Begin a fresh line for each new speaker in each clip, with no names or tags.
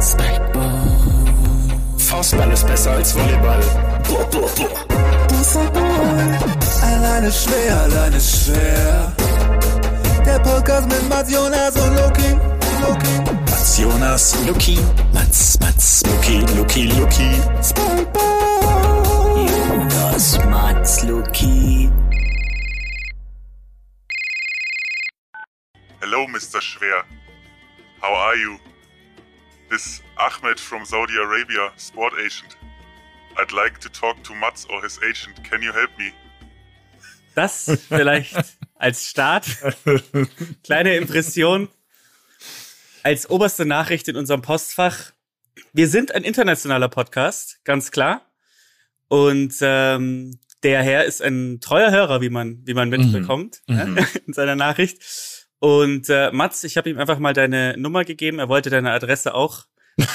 Spikeball. Faustball ist besser als Volleyball.
Alleine schwer, alleine schwer. Der Podcast mit Mats Jonas und Loki. Loki.
Mats Jonas, Loki. Mats, Mats, Loki, Loki, Loki.
Spikeball.
Jonas, Mats, Loki.
Hello, Mr. Schwer. How are you? This Ahmed from Saudi Arabia, sport agent. I'd like to talk to Mats or his agent. Can you help me?
Das vielleicht als Start. Kleine Impression. Als oberste Nachricht in unserem Postfach. Wir sind ein internationaler Podcast, ganz klar. Und ähm, der Herr ist ein treuer Hörer, wie man, wie man mitbekommt
Mhm.
ne, in seiner Nachricht. Und äh, Mats, ich habe ihm einfach mal deine Nummer gegeben. Er wollte deine Adresse auch,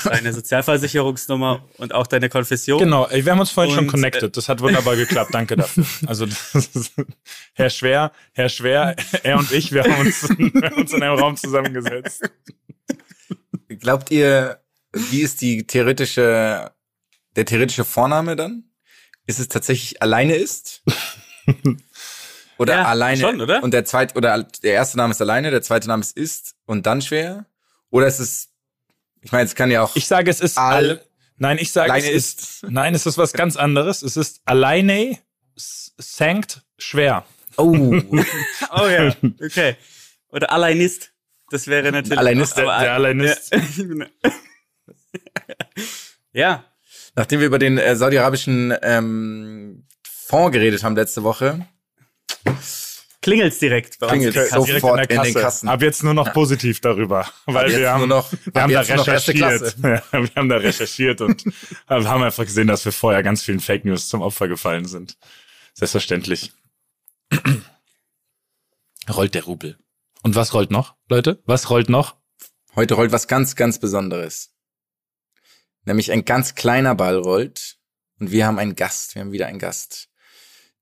deine Sozialversicherungsnummer und auch deine Konfession.
Genau, wir haben uns vorhin schon
Und,
connected. Das hat wunderbar geklappt. Danke dafür. Also das ist, Herr Schwer, Herr Schwer, er und ich, wir haben uns, wir haben uns in einem Raum zusammengesetzt.
Glaubt ihr, wie ist die theoretische, der theoretische Vorname dann? Ist es tatsächlich alleine ist? Oder
Ja,
alleine
schon, oder?
und der zweite oder der erste Name ist alleine, der zweite Name ist ist und dann schwer? Oder ist es ich meine, es kann ja auch
Ich sage, es ist
All-
all, nein, ich sage,
Alleine
es ist, nein, es ist was ganz anderes. Es ist alleine sankt schwer.
Oh,
Oh ja, okay. Oder Alleinist. Das wäre natürlich.
Alleinist,
auch, aber-
der Alleinist.
Ja.
nachdem wir über den äh, saudi-arabischen ähm, Fonds geredet haben letzte Woche,
Klingelt's direkt bei uns. In der Kasse.
sofort in den Kassen.
Ab jetzt nur noch positiv darüber, weil wir haben,
noch-
wir
ab
haben da recherchiert. wir haben da recherchiert und haben einfach gesehen, dass wir vorher ganz vielen Fake News zum Opfer gefallen sind. Selbstverständlich. rollt der Rubel. Und was rollt noch, Leute? Was rollt noch?
heute rollt was ganz, ganz Besonderes. Nämlich ein ganz kleiner Ball rollt und wir haben einen Gast, wir haben wieder einen Gast.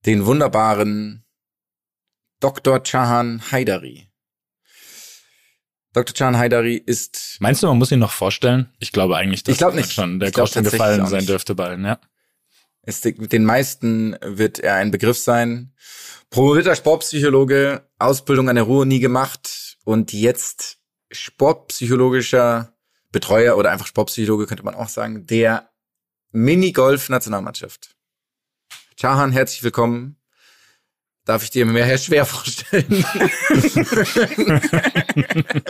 Den wunderbaren Dr. Chahan Haidari. Dr. Chahan Haidari ist
Meinst du, man muss ihn noch vorstellen? Ich glaube eigentlich, dass
Ich glaub nicht.
schon der Groschen gefallen sein dürfte bei allen, ja.
ist mit den meisten wird er ein Begriff sein. Promovierter Sportpsychologe, Ausbildung an der Ruhr nie gemacht und jetzt sportpsychologischer Betreuer oder einfach Sportpsychologe könnte man auch sagen, der Minigolf-Nationalmannschaft. Chahan, herzlich willkommen. Darf ich dir mehr Herr Schwer vorstellen?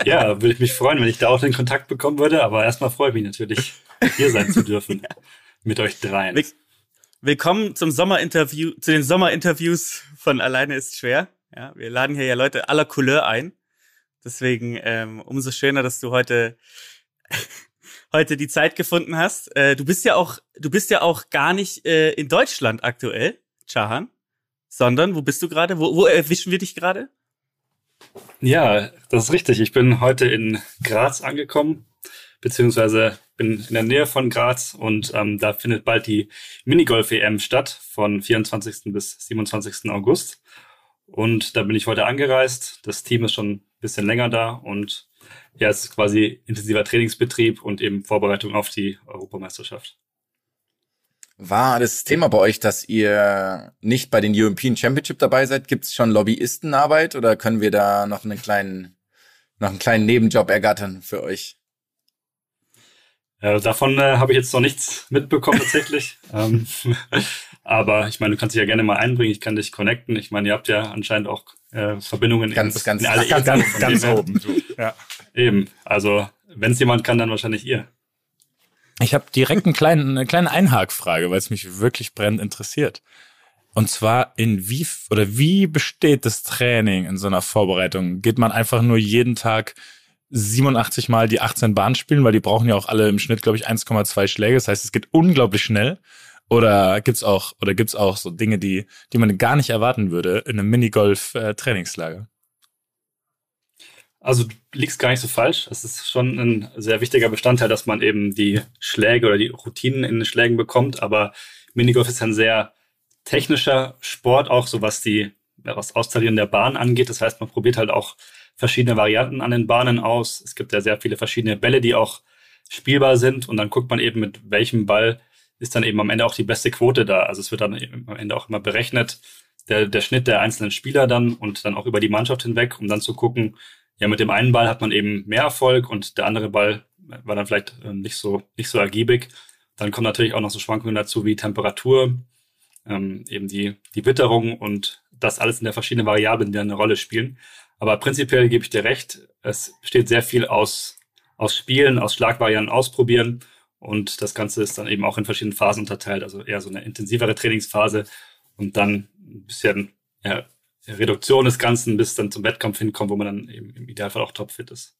Ja, würde ich mich freuen, wenn ich da auch den Kontakt bekommen würde. Aber erstmal freue ich mich natürlich, hier sein zu dürfen. Mit euch dreien.
Will- Willkommen zum Sommerinterview, zu den Sommerinterviews von Alleine ist schwer. Ja, wir laden hier ja Leute aller Couleur ein. Deswegen ähm, umso schöner, dass du heute heute die Zeit gefunden hast. Äh, du bist ja auch, du bist ja auch gar nicht äh, in Deutschland aktuell, Chahan, sondern wo bist du gerade? Wo, wo erwischen wir dich gerade?
Ja, das ist richtig. Ich bin heute in Graz angekommen, beziehungsweise bin in der Nähe von Graz und ähm, da findet bald die Minigolf-EM statt von 24. bis 27. August. Und da bin ich heute angereist. Das Team ist schon ein bisschen länger da und ja, es ist quasi intensiver Trainingsbetrieb und eben Vorbereitung auf die Europameisterschaft.
War das Thema bei euch, dass ihr nicht bei den European Championship dabei seid? Gibt es schon Lobbyistenarbeit oder können wir da noch einen kleinen, noch einen kleinen Nebenjob ergattern für euch?
Äh, davon äh, habe ich jetzt noch nichts mitbekommen tatsächlich. ähm, aber ich meine, du kannst dich ja gerne mal einbringen. Ich kann dich connecten. Ich meine, ihr habt ja anscheinend auch äh, Verbindungen
Ganz,
in,
ganz-
in alle
ganz-.
Ganz, ganz oben. Ja.
Eben. Also, wenn es jemand kann, dann wahrscheinlich ihr.
Ich habe direkt einen kleinen, eine kleine Einhakfrage, weil es mich wirklich brennend interessiert. Und zwar in wie oder wie besteht das Training in so einer Vorbereitung? Geht man einfach nur jeden Tag 87 Mal die 18 Bahnen spielen, weil die brauchen ja auch alle im Schnitt, glaube ich, 1,2 Schläge. Das heißt, es geht unglaublich schnell. Oder gibt's auch oder gibt's auch so Dinge, die die man gar nicht erwarten würde in einem Minigolf-Trainingslager?
Also du liegst gar nicht so falsch. Es ist schon ein sehr wichtiger Bestandteil, dass man eben die Schläge oder die Routinen in den Schlägen bekommt. Aber Minigolf ist ein sehr technischer Sport, auch so was die was Austarieren der Bahn angeht. Das heißt, man probiert halt auch verschiedene Varianten an den Bahnen aus. Es gibt ja sehr viele verschiedene Bälle, die auch spielbar sind und dann guckt man eben, mit welchem Ball ist dann eben am Ende auch die beste Quote da. Also es wird dann am Ende auch immer berechnet, der, der Schnitt der einzelnen Spieler dann und dann auch über die Mannschaft hinweg, um dann zu gucken, ja, mit dem einen Ball hat man eben mehr Erfolg und der andere Ball war dann vielleicht ähm, nicht so, nicht so ergiebig. Dann kommen natürlich auch noch so Schwankungen dazu wie Temperatur, ähm, eben die, die Witterung und das alles in der verschiedenen Variablen, die eine Rolle spielen. Aber prinzipiell gebe ich dir recht, es besteht sehr viel aus, aus Spielen, aus Schlagvarianten ausprobieren und das Ganze ist dann eben auch in verschiedenen Phasen unterteilt, also eher so eine intensivere Trainingsphase und dann ein bisschen ja, Reduktion des Ganzen, bis dann zum Wettkampf hinkommt, wo man dann eben im Idealfall auch topfit ist.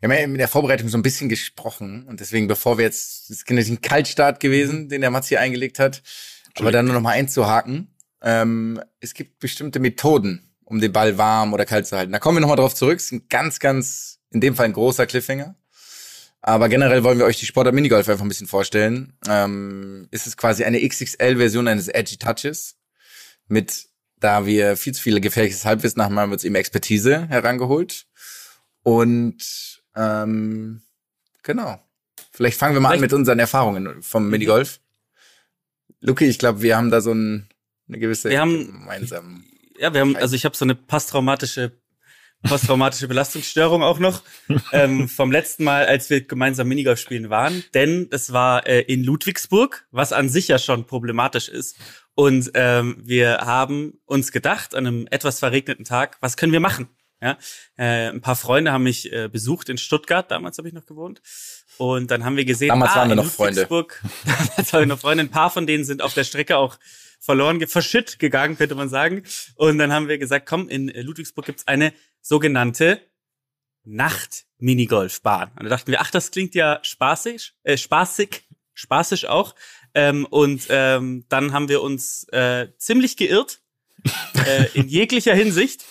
Wir haben ja in der Vorbereitung so ein bisschen gesprochen und deswegen, bevor wir jetzt, das ist ein Kaltstart gewesen, den der Mats hier eingelegt hat, aber dann nur noch mal einzuhaken. Ähm, es gibt bestimmte Methoden, um den Ball warm oder kalt zu halten. Da kommen wir noch mal drauf zurück. Es ist ein ganz, ganz, in dem Fall ein großer Cliffhanger. Aber generell wollen wir euch die Sportart Minigolf einfach ein bisschen vorstellen. Ähm, ist es quasi eine XXL-Version eines Edgy Touches mit da wir viel zu viele gefährliches Halbwissen haben, haben wir uns eben Expertise herangeholt. Und ähm, genau. Vielleicht fangen wir mal Vielleicht. an mit unseren Erfahrungen vom mhm. Minigolf. Luki, ich glaube, wir haben da so ein, eine gewisse
wir haben, gemeinsame. Ja, wir haben, also ich habe so eine posttraumatische posttraumatische Belastungsstörung auch noch ähm, vom letzten Mal, als wir gemeinsam Minigolf spielen waren. Denn es war äh, in Ludwigsburg, was an sich ja schon problematisch ist. Und ähm, wir haben uns gedacht, an einem etwas verregneten Tag, was können wir machen? Ja, äh, ein paar Freunde haben mich äh, besucht in Stuttgart, damals habe ich noch gewohnt. Und dann haben wir gesehen,
damals ah, waren wir noch Freunde.
damals waren wir noch Freunde. Ein paar von denen sind auf der Strecke auch verloren, verschütt gegangen, könnte man sagen. Und dann haben wir gesagt, komm, in Ludwigsburg gibt's eine sogenannte Nacht-Minigolfbahn. Und da dachten wir, ach, das klingt ja spaßig, äh, spaßig, spaßig auch. Ähm, und ähm, dann haben wir uns äh, ziemlich geirrt äh, in jeglicher Hinsicht,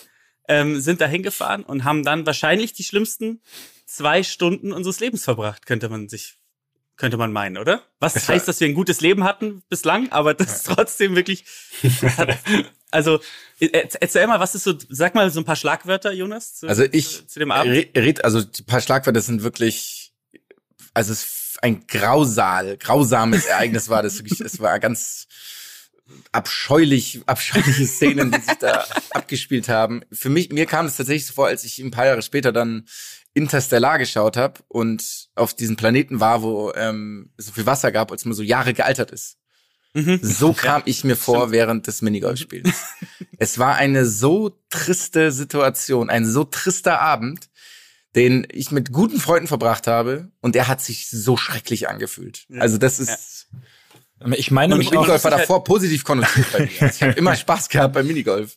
ähm, sind da hingefahren und haben dann wahrscheinlich die schlimmsten zwei Stunden unseres Lebens verbracht, könnte man sich könnte man meinen, oder? Was das heißt, dass wir ein gutes Leben hatten bislang, aber das ist trotzdem wirklich. Hat, also erzähl mal, was ist so? Sag mal so ein paar Schlagwörter, Jonas.
Zu, also ich zu, zu dem Abend. Red, also die paar Schlagwörter sind wirklich, also es ein grausal, grausames Ereignis war das wirklich, es war ganz abscheulich, abscheuliche Szenen, die sich da abgespielt haben. Für mich, mir kam es tatsächlich so vor, als ich ein paar Jahre später dann Interstellar geschaut habe und auf diesem Planeten war, wo ähm, so viel Wasser gab, als man so Jahre gealtert ist. Mhm. So kam ich mir vor während des Minigolfspiels. es war eine so triste Situation, ein so trister Abend, den ich mit guten Freunden verbracht habe und er hat sich so schrecklich angefühlt. Ja. Also das ist
ja. Ich meine
und mich Minigolf war davor positiv konnotiert bei mir. Ich habe immer Spaß gehabt beim Minigolf.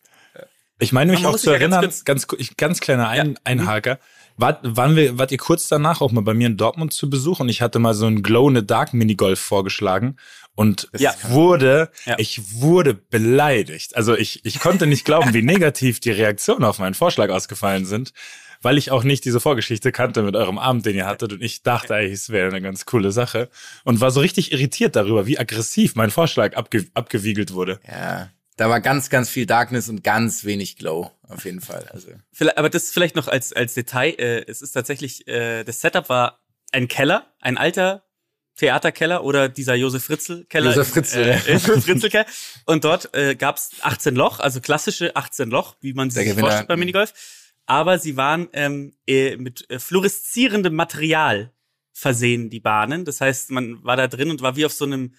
Ich meine mich auch zu erinnern, ganz, ganz, ganz kleiner Ein, Einhaker. Wart, waren wir, wart ihr kurz danach auch mal bei mir in Dortmund zu Besuch und ich hatte mal so ein Glow in the Dark Minigolf vorgeschlagen und ja. wurde, ja. ich wurde beleidigt. Also ich, ich konnte nicht glauben, wie negativ die Reaktionen auf meinen Vorschlag ausgefallen sind weil ich auch nicht diese Vorgeschichte kannte mit eurem Abend, den ihr hattet und ich dachte eigentlich, es wäre eine ganz coole Sache und war so richtig irritiert darüber, wie aggressiv mein Vorschlag abge abgewiegelt wurde.
Ja. Da war ganz, ganz viel Darkness und ganz wenig Glow, auf jeden Fall. Also.
Aber das vielleicht noch als, als Detail. Äh, es ist tatsächlich, äh, das Setup war ein Keller, ein alter Theaterkeller oder dieser Josef Fritzl Keller.
Josef Fritzl. Äh,
Fritzl Keller. Und dort äh, gab es 18 Loch, also klassische 18 Loch, wie man sich vorstellt beim Minigolf aber sie waren ähm, äh, mit äh, fluoreszierendem Material versehen, die Bahnen. Das heißt, man war da drin und war wie auf so einem,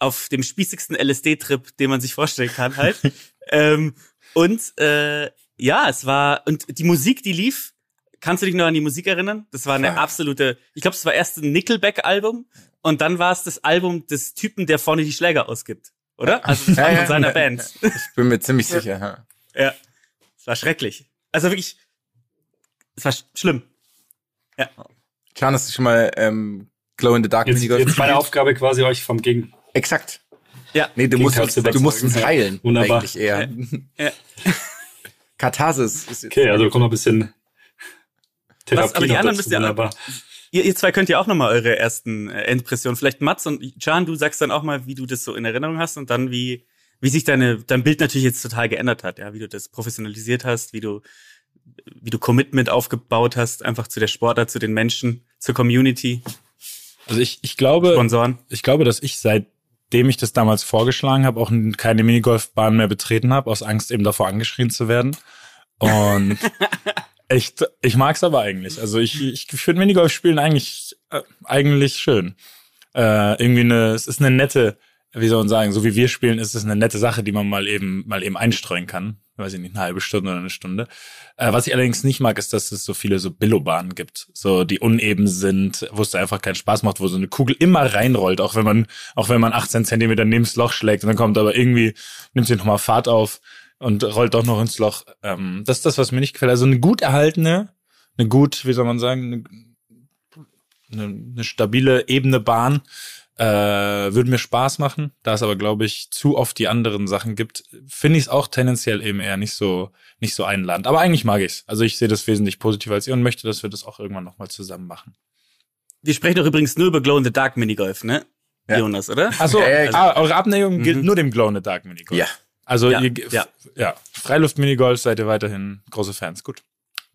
auf dem spießigsten LSD-Trip, den man sich vorstellen kann halt. ähm, und äh, ja, es war, und die Musik, die lief, kannst du dich noch an die Musik erinnern? Das war eine absolute, ich glaube, es war erst ein Nickelback-Album und dann war es das Album des Typen, der vorne die Schläger ausgibt, oder? Also das war ja, von seiner ja, Band.
Ich bin mir ziemlich sicher. Ja,
ja. es war schrecklich. Also wirklich, es war schlimm. Ja.
Klar, hast du schon mal ähm, Glow in the Dark
jetzt, jetzt meine Aufgabe quasi euch vom Gegen.
Exakt. Ja. Nee, du musst, uns, du musst uns heilen. Wunderbar. Eigentlich eher. Ja. Katharsis
ist jetzt. Okay, also kommt noch ein bisschen
Therapie Was, aber die anderen müsst ihr wunderbar. Ihr, ihr zwei könnt ja auch nochmal eure ersten äh, Impressionen. Vielleicht Mats und Can, du sagst dann auch mal, wie du das so in Erinnerung hast und dann wie, wie sich deine, dein Bild natürlich jetzt total geändert hat, ja, wie du das professionalisiert hast, wie du wie du Commitment aufgebaut hast, einfach zu der Sportart, zu den Menschen, zur Community.
Also ich, ich glaube,
Sponsoren.
ich glaube, dass ich seitdem ich das damals vorgeschlagen habe, auch keine Minigolfbahn mehr betreten habe, aus Angst eben davor angeschrien zu werden. Und echt, ich mag's aber eigentlich. Also ich, ich finde Minigolf spielen eigentlich, äh, eigentlich schön. Äh, irgendwie eine, es ist eine nette, wie soll man sagen, so wie wir spielen, ist es eine nette Sache, die man mal eben, mal eben einstreuen kann. Weiß ich nicht, eine halbe Stunde oder eine Stunde. Äh, was ich allerdings nicht mag, ist, dass es so viele so Billobahnen gibt, so die uneben sind, wo es einfach keinen Spaß macht, wo so eine Kugel immer reinrollt, auch wenn man, auch wenn man 18 Zentimeter neben das Loch schlägt und dann kommt aber irgendwie, nimmt sie nochmal Fahrt auf und rollt doch noch ins Loch. Ähm, das ist das, was mir nicht gefällt. Also eine gut erhaltene, eine gut, wie soll man sagen, eine, eine, eine stabile, ebene Bahn äh, würde mir Spaß machen. Da es aber, glaube ich, zu oft die anderen Sachen gibt, finde ich es auch tendenziell eben eher nicht so, nicht so einladend. Aber eigentlich mag ich's. Also ich sehe das wesentlich positiver als ihr und möchte, dass wir das auch irgendwann nochmal zusammen machen.
Wir sprechen doch übrigens nur über Glow in the Dark Minigolf, ne?
Ja.
Jonas, oder?
Achso,
Ja, ja,
ah, eure Abneigung gilt
Mhm.
nur dem Glow in the Dark Minigolf.
Ja.
Also
Ja,
ihr,
ja.
ja, Freiluft-Minigolf seid ihr weiterhin große Fans. Gut.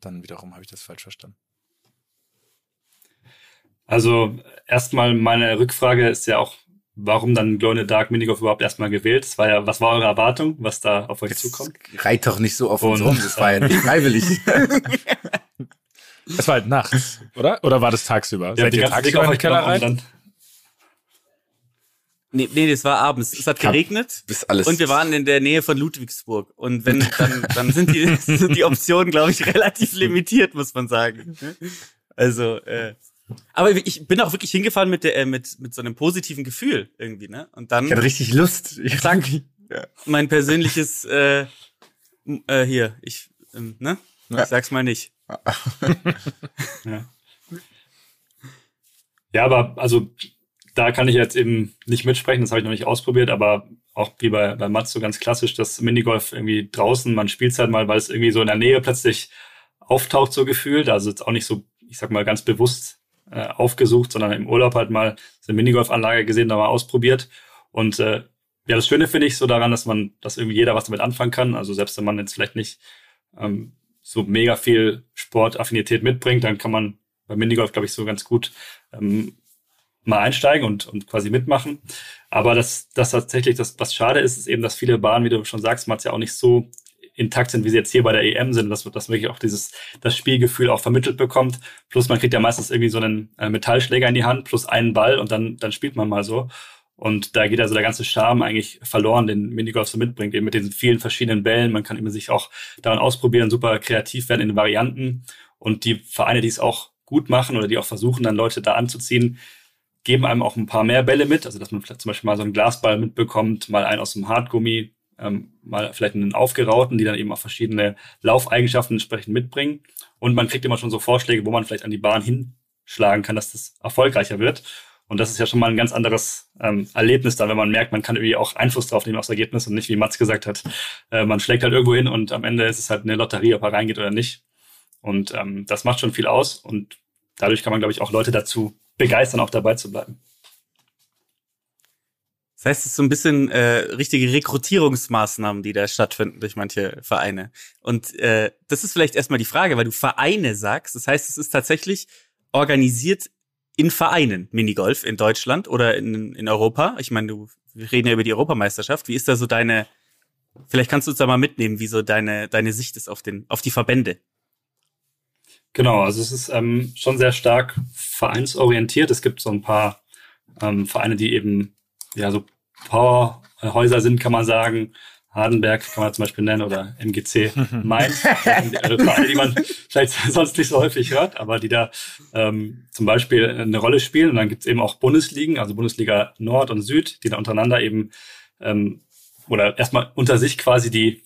Dann wiederum habe ich das falsch verstanden.
Also erstmal meine Rückfrage ist ja auch, warum dann Glow in the Dark Minigolf überhaupt erstmal gewählt? Das war ja, was war eure Erwartung, was da auf euch zukommt?
Reit doch nicht so auf uns
Und-
rum, das war ja nicht freiwillig.
Es war halt nachts, oder? Oder war das tagsüber? Seid
die
ihr tagsüber in den Keller rein?
dann
Nee, nee, das war abends. Es hat geregnet.
Bis alles.
Und wir waren in der Nähe von Ludwigsburg. Und wenn, dann, dann sind die, sind die Optionen, glaube ich, relativ limitiert, muss man sagen. Also, äh, aber ich bin auch wirklich hingefahren mit der, äh, mit, mit so einem positiven Gefühl irgendwie, ne? Und dann
Ich hatte richtig Lust. Ich
Zack. mein persönliches, äh, äh, hier, ich, ähm, ne?
Ja.
Ich sag's mal nicht.
Ja, aber also da kann ich jetzt eben nicht mitsprechen, das habe ich noch nicht ausprobiert, aber auch wie bei, bei Mats so ganz klassisch, das Minigolf irgendwie draußen, man spielt halt mal, weil es irgendwie so in der Nähe plötzlich auftaucht, so gefühlt. Also jetzt auch nicht so, ich sag mal, ganz bewusst äh, aufgesucht, sondern im Urlaub halt mal so eine Minigolfanlage gesehen, da mal ausprobiert. Und äh, ja, das Schöne finde ich so daran, dass man, dass irgendwie jeder was damit anfangen kann. Also selbst wenn man jetzt vielleicht nicht ähm, so mega viel Sportaffinität mitbringt, dann kann man beim Minigolf, glaube ich, so ganz gut ähm, mal einsteigen und, und quasi mitmachen. Aber das, das tatsächlich, das, was schade ist, ist eben, dass viele Bahnen, wie du schon sagst, Mats, ja auch nicht so intakt sind, wie sie jetzt hier bei der EM sind, dass, dass wirklich auch dieses, das Spielgefühl auch vermittelt bekommt. Plus man kriegt ja meistens irgendwie so einen äh, Metallschläger in die Hand, plus einen Ball und dann, dann spielt man mal so. Und da geht also der ganze Charme eigentlich verloren, den Minigolf so mitbringt, eben mit diesen vielen verschiedenen Bällen. Man kann eben sich auch daran ausprobieren, super kreativ werden in den Varianten. Und die Vereine, die es auch gut machen oder die auch versuchen, dann Leute da anzuziehen, geben einem auch ein paar mehr Bälle mit. Also dass man vielleicht zum Beispiel mal so einen Glasball mitbekommt, mal einen aus dem Hartgummi, ähm, mal vielleicht einen aufgerauten, die dann eben auch verschiedene Laufeigenschaften entsprechend mitbringen. Und man kriegt immer schon so Vorschläge, wo man vielleicht an die Bahn hinschlagen kann, dass das erfolgreicher wird. Und das ist ja schon mal ein ganz anderes ähm, Erlebnis dann, wenn man merkt, man kann irgendwie auch Einfluss drauf nehmen aufs Ergebnis und nicht, wie Mats gesagt hat, äh, man schlägt halt irgendwo hin und am Ende ist es halt eine Lotterie, ob er reingeht oder nicht. Und ähm, das macht schon viel aus und dadurch kann man, glaube ich, auch Leute dazu begeistern, auch dabei zu bleiben.
Das heißt, es ist so ein bisschen äh, richtige Rekrutierungsmaßnahmen, die da stattfinden durch manche Vereine. Und äh, das ist vielleicht erstmal die Frage, weil du Vereine sagst. Das heißt, es ist tatsächlich organisiert in Vereinen Minigolf in Deutschland oder in, in Europa. Ich meine, du, wir reden ja über die Europameisterschaft. Wie ist da so deine, vielleicht kannst du uns da mal mitnehmen, wie so deine, deine Sicht ist auf den, auf die Verbände.
Genau, also es ist ähm, schon sehr stark vereinsorientiert. Es gibt so ein paar ähm, Vereine, die eben ja so Powerhäuser sind, kann man sagen. Hardenberg kann man zum Beispiel nennen oder MGC Mainz. Vereine, die man vielleicht sonst nicht so häufig hört, aber die da ähm, zum Beispiel eine Rolle spielen. Und dann gibt's eben auch Bundesligen, also Bundesliga Nord und Süd, die da untereinander eben ähm, oder erstmal unter sich quasi die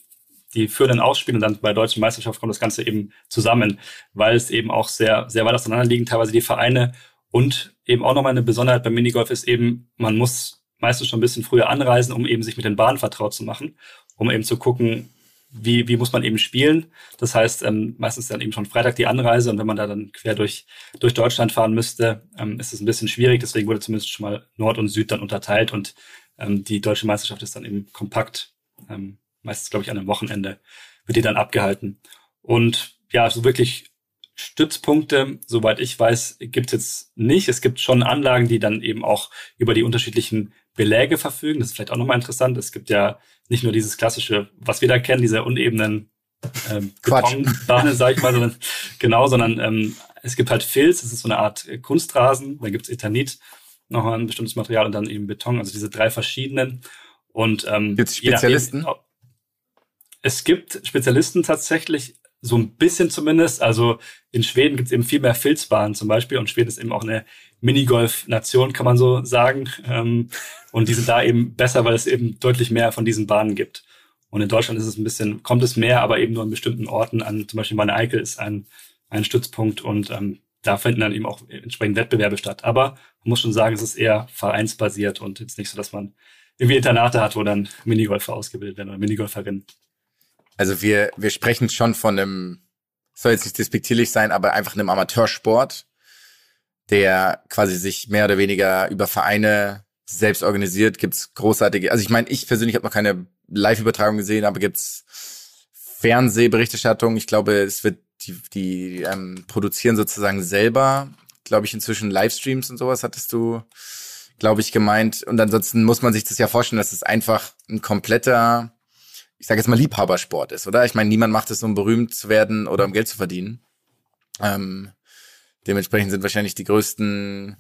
die führenden ausspielen und dann bei der deutschen Meisterschaft kommt das Ganze eben zusammen, weil es eben auch sehr, sehr weit auseinander liegen, teilweise die Vereine. Und eben auch nochmal eine Besonderheit beim Minigolf ist eben, man muss meistens schon ein bisschen früher anreisen, um eben sich mit den Bahnen vertraut zu machen, um eben zu gucken, wie, wie muss man eben spielen. Das heißt, ähm, meistens dann eben schon Freitag die Anreise und wenn man da dann quer durch, durch Deutschland fahren müsste, ähm, ist es ein bisschen schwierig. Deswegen wurde zumindest schon mal Nord und Süd dann unterteilt und ähm, die deutsche Meisterschaft ist dann eben kompakt ähm, meistens, glaube ich, an einem Wochenende wird die dann abgehalten. Und ja, so wirklich Stützpunkte, soweit ich weiß, gibt es jetzt nicht. Es gibt schon Anlagen, die dann eben auch über die unterschiedlichen Beläge verfügen. Das ist vielleicht auch nochmal interessant. Es gibt ja nicht nur dieses klassische, was wir da kennen, diese unebenen ähm, Betonbahnen, sag ich mal, sondern genau, sondern ähm, es gibt halt Filz, das ist so eine Art Kunstrasen, dann gibt's Ethanit, noch ein bestimmtes Material und dann eben Beton, also diese drei verschiedenen. Und ähm,
gibt's Spezialisten? Eben,
es gibt Spezialisten tatsächlich, so ein bisschen zumindest. Also in Schweden gibt's eben viel mehr Filzbahnen zum Beispiel und Schweden ist eben auch eine Minigolf-Nation, kann man so sagen. Ähm, und die sind da eben besser, weil es eben deutlich mehr von diesen Bahnen gibt. Und in Deutschland ist es ein bisschen, kommt es mehr, aber eben nur an bestimmten Orten an. Zum Beispiel meine Eikel ist ein, ein Stützpunkt und ähm, da finden dann eben auch entsprechend Wettbewerbe statt. Aber man muss schon sagen, es ist eher vereinsbasiert und jetzt nicht so, dass man irgendwie Internate hat, wo dann Minigolfer ausgebildet werden oder Minigolferinnen.
Also wir, wir sprechen schon von einem, soll jetzt nicht despektierlich sein, aber einfach einem Amateursport, der quasi sich mehr oder weniger über Vereine selbst organisiert. Gibt's großartige, also ich meine, ich persönlich habe noch keine Live-Übertragung gesehen, aber gibt's Fernsehberichterstattung. Ich glaube, es wird die, die ähm, produzieren sozusagen selber, glaube ich, inzwischen Livestreams und sowas, hattest du, glaube ich, gemeint. Und ansonsten muss man sich das ja vorstellen, dass es einfach ein kompletter ich sage jetzt mal, Liebhabersport ist, oder? Ich meine, niemand macht es, um berühmt zu werden oder um Geld zu verdienen. Ähm, dementsprechend sind wahrscheinlich die größten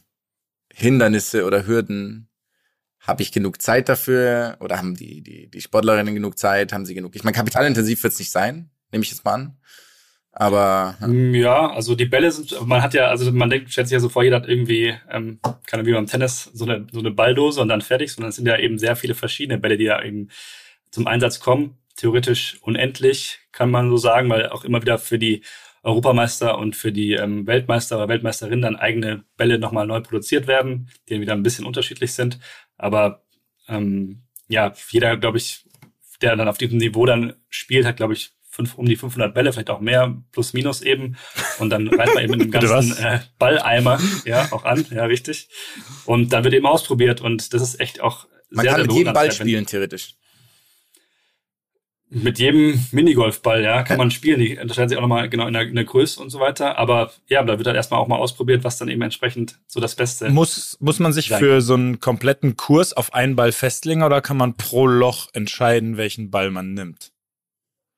Hindernisse oder Hürden. Habe ich genug Zeit dafür? Oder haben die, die, die Sportlerinnen genug Zeit? Haben sie genug? Ich meine, kapitalintensiv wird es nicht sein, nehme ich jetzt mal an. Aber
ja. Mm, ja. also die Bälle sind, man hat ja, also man denkt, stellt sich ja so vor, jeder hat irgendwie, ähm, keine wie beim Tennis, so eine, so eine Balldose und dann fertig, sondern es sind ja eben sehr viele verschiedene Bälle, die ja eben zum Einsatz kommen. Theoretisch unendlich, kann man so sagen, weil auch immer wieder für die Europameister und für die ähm, Weltmeister oder Weltmeisterinnen dann eigene Bälle nochmal neu produziert werden, die dann wieder ein bisschen unterschiedlich sind. Aber ähm, ja, jeder, glaube ich, der dann auf diesem Niveau dann spielt, hat, glaube ich, fünf, um die 500 Bälle, vielleicht auch mehr, plus minus eben. Und dann reißt man eben mit dem ganzen äh, Balleimer ja auch an, ja, richtig. Und dann wird eben ausprobiert und das ist echt auch
man sehr, kann sehr mit jedem Ball spielen, theoretisch
mit jedem Minigolfball, ja, kann man spielen. Die unterscheiden sich auch nochmal genau in der, in der Größe und so weiter. Aber ja, da wird dann erstmal auch mal ausprobiert, was dann eben entsprechend so das Beste
Muss, muss man sich für so einen kompletten Kurs auf einen Ball festlegen oder kann man pro Loch entscheiden, welchen Ball man nimmt?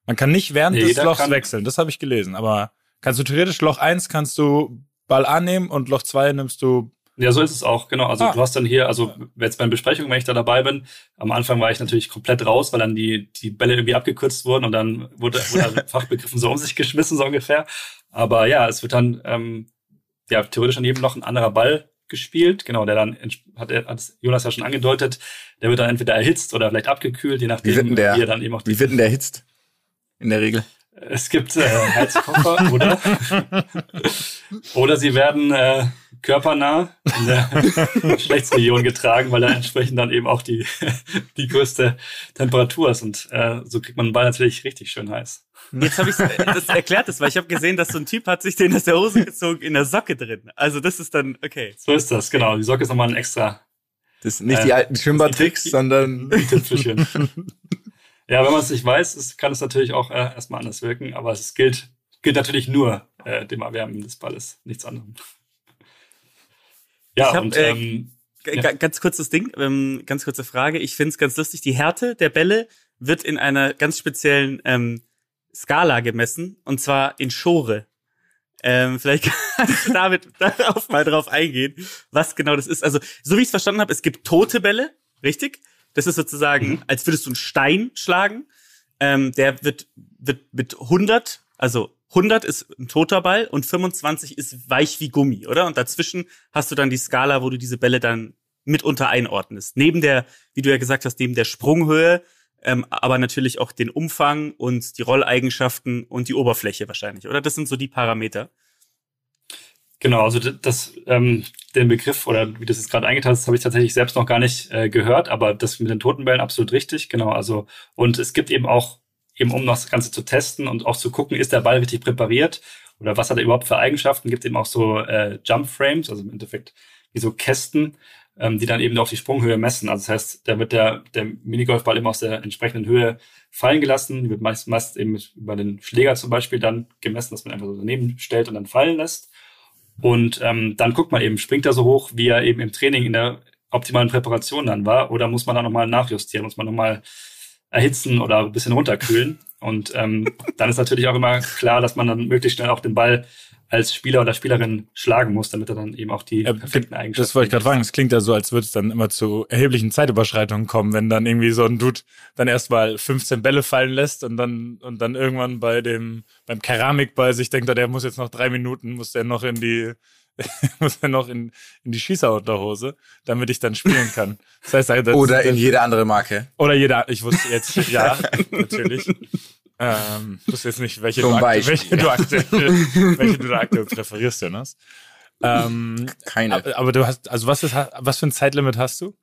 Man kann nicht während nee, des Lochs wechseln, das habe ich gelesen. Aber kannst du theoretisch Loch eins kannst du Ball annehmen und Loch zwei nimmst du
ja, so ist es auch, genau. Also ah. du hast dann hier, also jetzt bei Besprechungen, wenn ich da dabei bin, am Anfang war ich natürlich komplett raus, weil dann die, die Bälle irgendwie abgekürzt wurden und dann wurde, wurde also Fachbegriffen so um sich geschmissen, so ungefähr. Aber ja, es wird dann ähm, ja theoretisch an jedem noch ein anderer Ball gespielt, genau, der dann hat, hat Jonas ja schon angedeutet, der wird dann entweder erhitzt oder vielleicht abgekühlt, je nachdem,
wie, der,
wie
er dann eben auch Wie wird denn der erhitzt? In der Regel.
Es gibt äh, Heizkoffer, oder? oder sie werden äh, körpernah in der Geschlechtsregion getragen, weil da entsprechend dann eben auch die, die größte Temperatur ist. Und äh, so kriegt man den Ball natürlich richtig schön heiß.
Jetzt habe ich das erklärt, das, weil ich habe gesehen, dass so ein Typ hat sich den aus der Hose gezogen in der Socke drin. Also das ist dann, okay.
So ist das, genau. Die Socke ist nochmal ein extra.
Das sind nicht äh, die alten Schwimmbadtricks, sondern.
Ja, wenn man es nicht weiß, es kann es natürlich auch äh, erstmal anders wirken, aber es gilt, gilt natürlich nur äh, dem Erwärmen des Balles, nichts anderem.
Ja, hab, und äh, ähm, ja. ganz kurzes Ding, ähm, ganz kurze Frage. Ich finde es ganz lustig, die Härte der Bälle wird in einer ganz speziellen ähm, Skala gemessen, und zwar in Schore. Ähm, vielleicht kannst du damit darauf mal drauf eingehen, was genau das ist. Also, so wie ich es verstanden habe, es gibt tote Bälle, richtig? Das ist sozusagen, mhm. als würdest du einen Stein schlagen. Ähm, der wird, wird mit 100, also 100 ist ein toter Ball und 25 ist weich wie Gummi, oder? Und dazwischen hast du dann die Skala, wo du diese Bälle dann mitunter einordnest. Neben der, wie du ja gesagt hast, neben der Sprunghöhe, ähm, aber natürlich auch den Umfang und die Rolleigenschaften und die Oberfläche wahrscheinlich, oder? Das sind so die Parameter.
Genau, also das, ähm, den Begriff oder wie du es jetzt gerade eingeteilt hast, habe ich tatsächlich selbst noch gar nicht äh, gehört, aber das mit den Totenbällen absolut richtig, genau. Also und es gibt eben auch eben um das Ganze zu testen und auch zu gucken, ist der Ball richtig präpariert oder was hat er überhaupt für Eigenschaften, gibt eben auch so äh, Jump Frames, also im Endeffekt wie so Kästen, ähm, die dann eben auch die Sprunghöhe messen. Also das heißt, da wird der, der Minigolfball immer aus der entsprechenden Höhe fallen gelassen. Wird meist, meist eben über den Schläger zum Beispiel dann gemessen, dass man einfach so daneben stellt und dann fallen lässt. Und ähm, dann guckt man eben, springt er so hoch, wie er eben im Training in der optimalen Präparation dann war, oder muss man da nochmal nachjustieren, muss man nochmal erhitzen oder ein bisschen runterkühlen. Und ähm, dann ist natürlich auch immer klar, dass man dann möglichst schnell auch den Ball als Spieler oder Spielerin schlagen muss, damit er dann eben auch die
Ja,
perfekten Eigenschaften
Das wollte ich gerade fragen. Es klingt ja so, als würde es dann immer zu erheblichen Zeitüberschreitungen kommen, wenn dann irgendwie so ein Dude dann erstmal 15 Bälle fallen lässt und dann und dann irgendwann bei dem beim Keramikball sich denkt, der muss jetzt noch drei Minuten, muss der noch in die muss er noch in, in die Schießerunterhose, damit ich dann spielen kann. Das heißt, das,
Oder in
das,
jede andere Marke.
oder jeder, ich wusste jetzt, ja, natürlich. Ähm, ich wusste jetzt nicht, welche,
Zum
du,
Beispiel,
welche, du aktuell, welche du da aktuell präferierst, Jonas. Ähm,
Keine.
aber, aber du hast, also was ist, was für ein Zeitlimit hast du?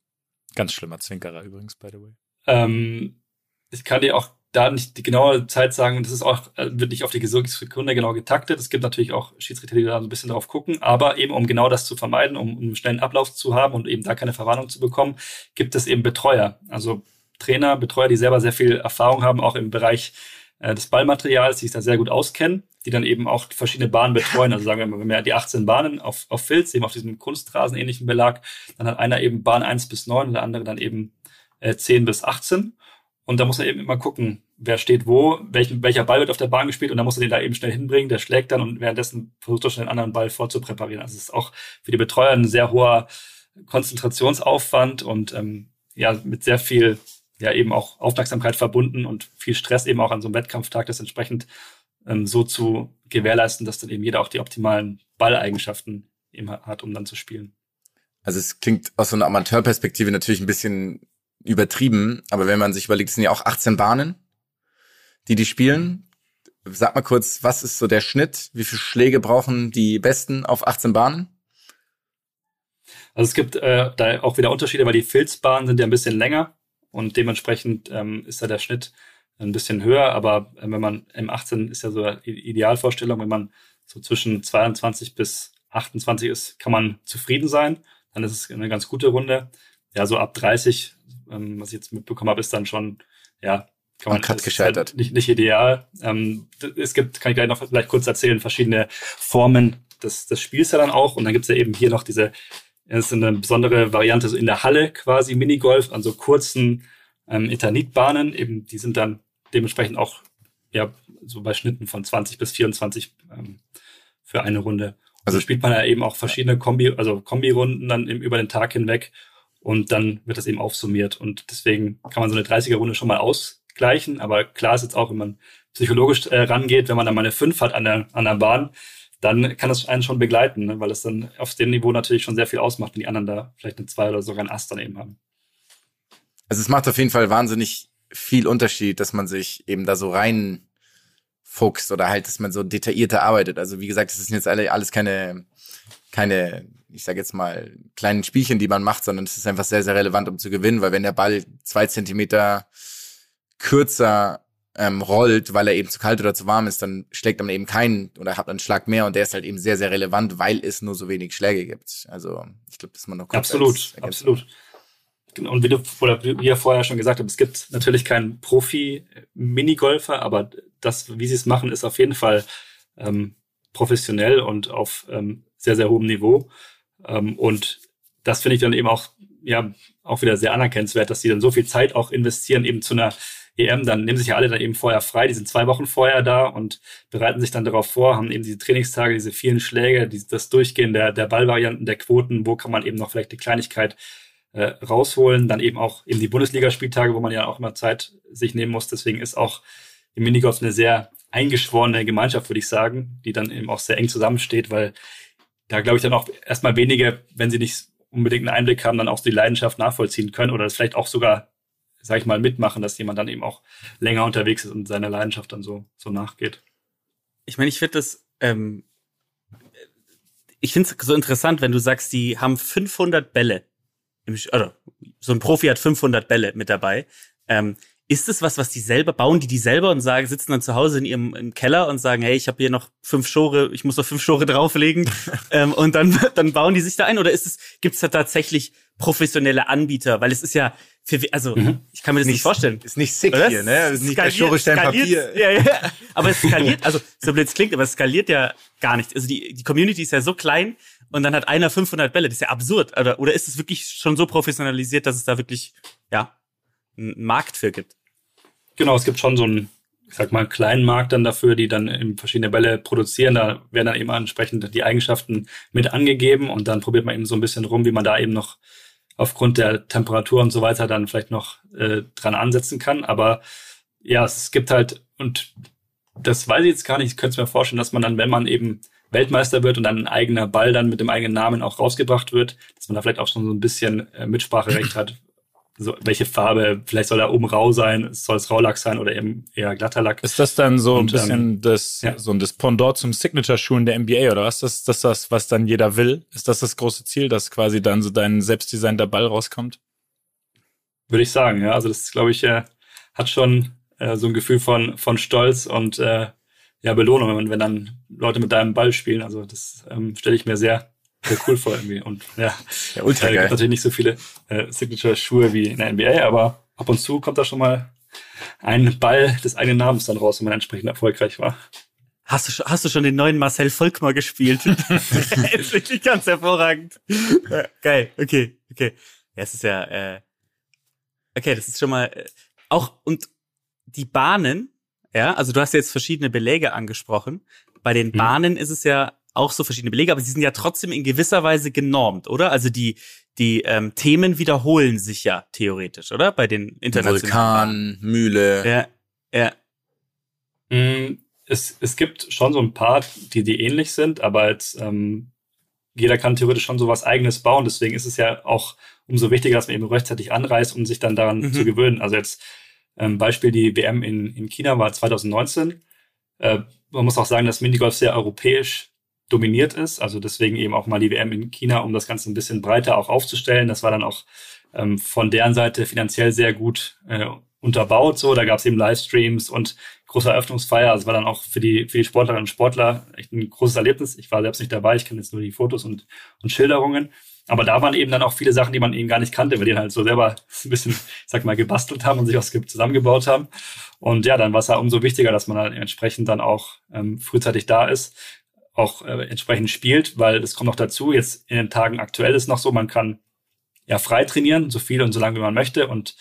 Ganz schlimmer Zwinkerer übrigens, by the way.
Ähm, ich kann dir auch da nicht die genaue Zeit sagen. Das ist auch, äh, wird nicht auf die Sekunde genau getaktet. Es gibt natürlich auch Schiedsrichter, die da ein bisschen drauf gucken. Aber eben, um genau das zu vermeiden, um, einen schnellen Ablauf zu haben und eben da keine Verwarnung zu bekommen, gibt es eben Betreuer. Also Trainer, Betreuer, die selber sehr viel Erfahrung haben, auch im Bereich äh, des Ballmaterials, die sich da sehr gut auskennen, die dann eben auch verschiedene Bahnen betreuen. Also sagen wir mal, wenn wir die 18 Bahnen auf, auf Filz, eben auf diesem Kunstrasen ähnlichen Belag, dann hat einer eben Bahn 1 bis 9 und der andere dann eben äh, 10 bis 18. Und da muss er eben immer gucken, wer steht wo, welchen, welcher Ball wird auf der Bahn gespielt und dann muss er den da eben schnell hinbringen, der schlägt dann und währenddessen versucht er schon den anderen Ball vorzupräparieren. Also es ist auch für die Betreuer ein sehr hoher Konzentrationsaufwand und ähm, ja, mit sehr viel ja eben auch Aufmerksamkeit verbunden und viel Stress eben auch an so einem Wettkampftag, das entsprechend ähm, so zu gewährleisten, dass dann eben jeder auch die optimalen Balleigenschaften eben hat, um dann zu spielen.
Also es klingt aus so einer Amateurperspektive natürlich ein bisschen übertrieben, aber wenn man sich überlegt, es sind ja auch 18 Bahnen, die die spielen. Sag mal kurz, was ist so der Schnitt? Wie viele Schläge brauchen die Besten auf 18 Bahnen?
Also es gibt äh, da auch wieder Unterschiede, weil die Filzbahnen sind ja ein bisschen länger und dementsprechend ähm, ist da der Schnitt ein bisschen höher. Aber äh, wenn man M18 ist ja so eine Idealvorstellung, wenn man so zwischen 22 bis 28 ist, kann man zufrieden sein. Dann ist es eine ganz gute Runde. Ja, so ab 30, ähm, was ich jetzt mitbekommen habe, ist dann schon, ja, kann man, ist
gescheitert.
Halt nicht, nicht ideal. Ähm, es gibt, kann ich gleich noch vielleicht kurz erzählen, verschiedene Formen des, des Spiels ja dann auch. Und dann gibt's ja eben hier noch diese, das ist eine besondere Variante so in der Halle quasi Minigolf, an so kurzen ähm, Eternitbahnen. Eben, die sind dann dementsprechend auch ja so bei Schnitten von 20 bis 24 ähm, für eine Runde. Also spielt man ja eben auch verschiedene Kombi, also Kombi-Runden dann eben über den Tag hinweg und dann wird das eben aufsummiert und deswegen kann man so eine 30er-Runde schon mal ausgleichen, aber klar ist jetzt auch, wenn man psychologisch äh, rangeht, wenn man dann mal eine 5 hat an der, an der Bahn, dann kann das einen schon begleiten, ne? weil es dann auf dem Niveau natürlich schon sehr viel ausmacht, wenn die anderen da vielleicht eine 2 oder sogar einen Ast daneben haben.
Also es macht auf jeden Fall wahnsinnig viel Unterschied, dass man sich eben da so rein fuchst oder halt, dass man so detaillierter arbeitet. Also wie gesagt, das sind jetzt alle, alles keine, keine, ich sage jetzt mal, kleinen Spielchen, die man macht, sondern es ist einfach sehr, sehr relevant, um zu gewinnen, weil wenn der Ball zwei Zentimeter kürzer ähm, rollt, weil er eben zu kalt oder zu warm ist, dann schlägt man eben keinen oder hat einen Schlag mehr und der ist halt eben sehr, sehr relevant, weil es nur so wenig Schläge gibt. Also ich glaube, das ist man noch kurz
Absolut, absolut. Genau, Und wie du oder wie ihr vorher schon gesagt habt, es gibt natürlich keinen Profi-Minigolfer, aber das, wie sie es machen, ist auf jeden Fall ähm, professionell und auf ähm, sehr, sehr hohem Niveau. Ähm, und das finde ich dann eben auch, ja, auch wieder sehr anerkennenswert, dass sie dann so viel Zeit auch investieren, eben zu einer EM, dann nehmen sich ja alle dann eben vorher frei, die sind zwei Wochen vorher da und bereiten sich dann darauf vor, haben eben diese Trainingstage, diese vielen Schläge, die, das Durchgehen der, der Ballvarianten, der Quoten, wo kann man eben noch vielleicht die Kleinigkeit äh, rausholen, dann eben auch eben die Bundesligaspieltage, wo man ja auch immer Zeit sich nehmen muss. Deswegen ist auch im Minigolf eine sehr eingeschworene Gemeinschaft, würde ich sagen, die dann eben auch sehr eng zusammensteht, weil da glaube ich dann auch erstmal wenige, wenn sie nicht unbedingt einen Einblick haben, dann auch die Leidenschaft nachvollziehen können oder das vielleicht auch sogar, sage ich mal, mitmachen, dass jemand dann eben auch länger unterwegs ist und seiner Leidenschaft dann so, so nachgeht.
Ich meine, ich finde das, ähm, ich finde es so interessant, wenn du sagst, die haben 500 Bälle. Im, oder so ein Profi hat 500 Bälle mit dabei. Ähm, ist das was, was die selber bauen, die die selber und sagen, sitzen dann zu Hause in ihrem im Keller und sagen, hey, ich habe hier noch fünf Schore, ich muss noch fünf Schore drauflegen ähm, und dann dann bauen die sich da ein oder ist es gibt's da tatsächlich professionelle Anbieter, weil es ist ja für, also
Mhm.
ich kann mir das nicht,
Nicht-
vorstellen.
Ist nicht sick
Oder?
hier, ne? Ist nicht
Skaliert-
Schorestein
skaliert-
Papier.
Ja, ja. Aber es skaliert, also so blöd es klingt, aber es skaliert ja gar nicht. Also die, die Community ist ja so klein und dann hat einer 500 Bälle. Das ist ja absurd. Oder, oder ist es wirklich schon so professionalisiert, dass es da wirklich, ja, einen Markt für gibt?
Genau, es gibt schon so einen, ich sag mal, einen kleinen Markt dann dafür, die dann eben verschiedene Bälle produzieren. Da werden dann eben entsprechend die Eigenschaften mit angegeben und dann probiert man eben so ein bisschen rum, wie man da eben noch aufgrund der Temperatur und so weiter dann vielleicht noch äh, dran ansetzen kann. Aber ja, es gibt halt, und das weiß ich jetzt gar nicht, ich könnte es mir vorstellen, dass man dann, wenn man eben Weltmeister wird und dann ein eigener Ball dann mit dem eigenen Namen auch rausgebracht wird, dass man da vielleicht auch schon so ein bisschen äh, Mitspracherecht hat, so, welche Farbe, vielleicht soll er oben rau sein, soll es Raulack sein oder eben eher glatter Lack.
Ist das dann so ein
Und,
bisschen
ähm,
das,
ja.
so ein das Pendant zum Signature-Schuhen der NBA oder was? Das, das das, was dann jeder will? Ist das das große Ziel, dass quasi dann so dein selbstdesignter Ball rauskommt?
Würde ich sagen, ja. Also das, glaube ich, äh, hat schon äh, so ein Gefühl von, von Stolz und äh, ja, Belohnung, wenn, wenn dann Leute mit deinem Ball spielen. Also das ähm, stelle ich mir sehr, sehr cool vor irgendwie. Und ja,
Ja, ultra
äh, gibt
geil.
natürlich nicht so viele äh, Signature-Schuhe wie in der NBA, aber ab und zu kommt da schon mal ein Ball des eigenen Namens dann raus, wenn man entsprechend erfolgreich war.
Hast du, schon- hast du schon den neuen Marcel Volkmar gespielt? ist wirklich ganz hervorragend. Ja, geil, okay, okay. Ja, es ist ja, äh, okay, das ist schon mal, äh, auch, und die Bahnen, ja, also du hast jetzt verschiedene Beläge angesprochen. Bei den
Mhm.
Bahnen ist es ja auch so verschiedene Belege, aber sie sind ja trotzdem in gewisser Weise genormt, oder? Also die, die ähm, Themen wiederholen sich ja theoretisch, oder? Bei den internationalen
Vulkan, Mühle.
Ja, ja.
Mm, Es, es gibt schon so ein paar, die, die ähnlich sind, aber jetzt, ähm, jeder kann theoretisch schon so was eigenes bauen. Deswegen ist es ja auch umso wichtiger, dass man eben rechtzeitig anreist, um sich dann daran
Mhm.
zu gewöhnen. Also jetzt ähm, Beispiel die WM in, in China war 2019. Äh, man muss auch sagen, dass Minigolf sehr europäisch dominiert ist. Also deswegen eben auch mal die WM in China, um das Ganze ein bisschen breiter auch aufzustellen. Das war dann auch ähm, von deren Seite finanziell sehr gut äh, unterbaut. So, da gab es eben Livestreams und große Eröffnungsfeier. Also war dann auch für die für die Sportlerinnen und Sportler echt ein großes Erlebnis. Ich war selbst nicht dabei. Ich kenne jetzt nur die Fotos und und Schilderungen. Aber da waren eben dann auch viele Sachen, die man eben gar nicht kannte, weil die halt so selber ein bisschen, ich sag mal, gebastelt haben und sich was ge- zusammengebaut haben. Und ja, dann war es ja umso wichtiger, dass man dann entsprechend dann auch ähm, frühzeitig da ist, auch äh, entsprechend spielt, weil es kommt noch dazu, jetzt in den Tagen aktuell ist noch so, man kann ja frei trainieren, so viel und so lange wie man möchte. Und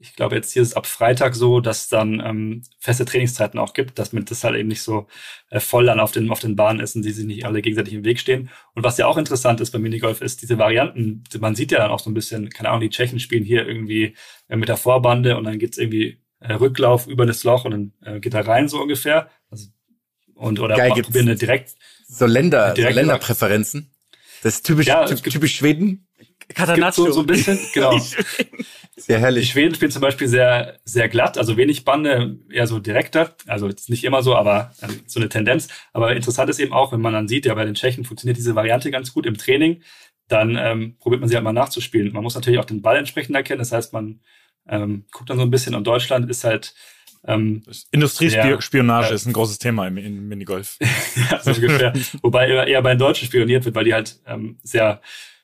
ich glaube, jetzt hier ist es ab Freitag so, dass dann ähm, feste Trainingszeiten auch gibt, dass man das halt eben nicht so äh, voll dann auf den, auf den Bahnen ist und die sich nicht alle gegenseitig im Weg stehen. Und was ja auch interessant ist beim Minigolf, ist diese Varianten, man sieht ja dann auch so ein bisschen, keine Ahnung, die Tschechen spielen hier irgendwie äh, mit der Vorbande und dann geht's irgendwie äh, Rücklauf über das Loch und dann äh, geht er rein so ungefähr. Also, und oder
Geil, gibt's-
probieren eine direkt
So Länder, so
Direkt
Länderpräferenzen. Das ist typisch,
Ja,
typ-
es gibt-
typisch Schweden.
Catanaccio.
so, so ein bisschen, genau.
Sehr
Die
herrlich.
Schweden spielen zum Beispiel sehr, sehr glatt, also wenig Bande, eher so direkter. Also jetzt nicht immer so, aber ähm, so eine Tendenz. Aber interessant ist eben auch, wenn man dann sieht, ja, bei den Tschechen funktioniert diese Variante ganz gut im Training, dann ähm, probiert man sie halt mal nachzuspielen. Man muss natürlich auch den Ball entsprechend erkennen. Das heißt, man ähm, guckt dann so ein bisschen und Deutschland ist halt ähm,
Industriespionage
Ja.
ist ein großes Thema im, im Minigolf.
ja, so ungefähr. Wobei eher, bei den Deutschen spioniert wird, weil die halt ähm, sehr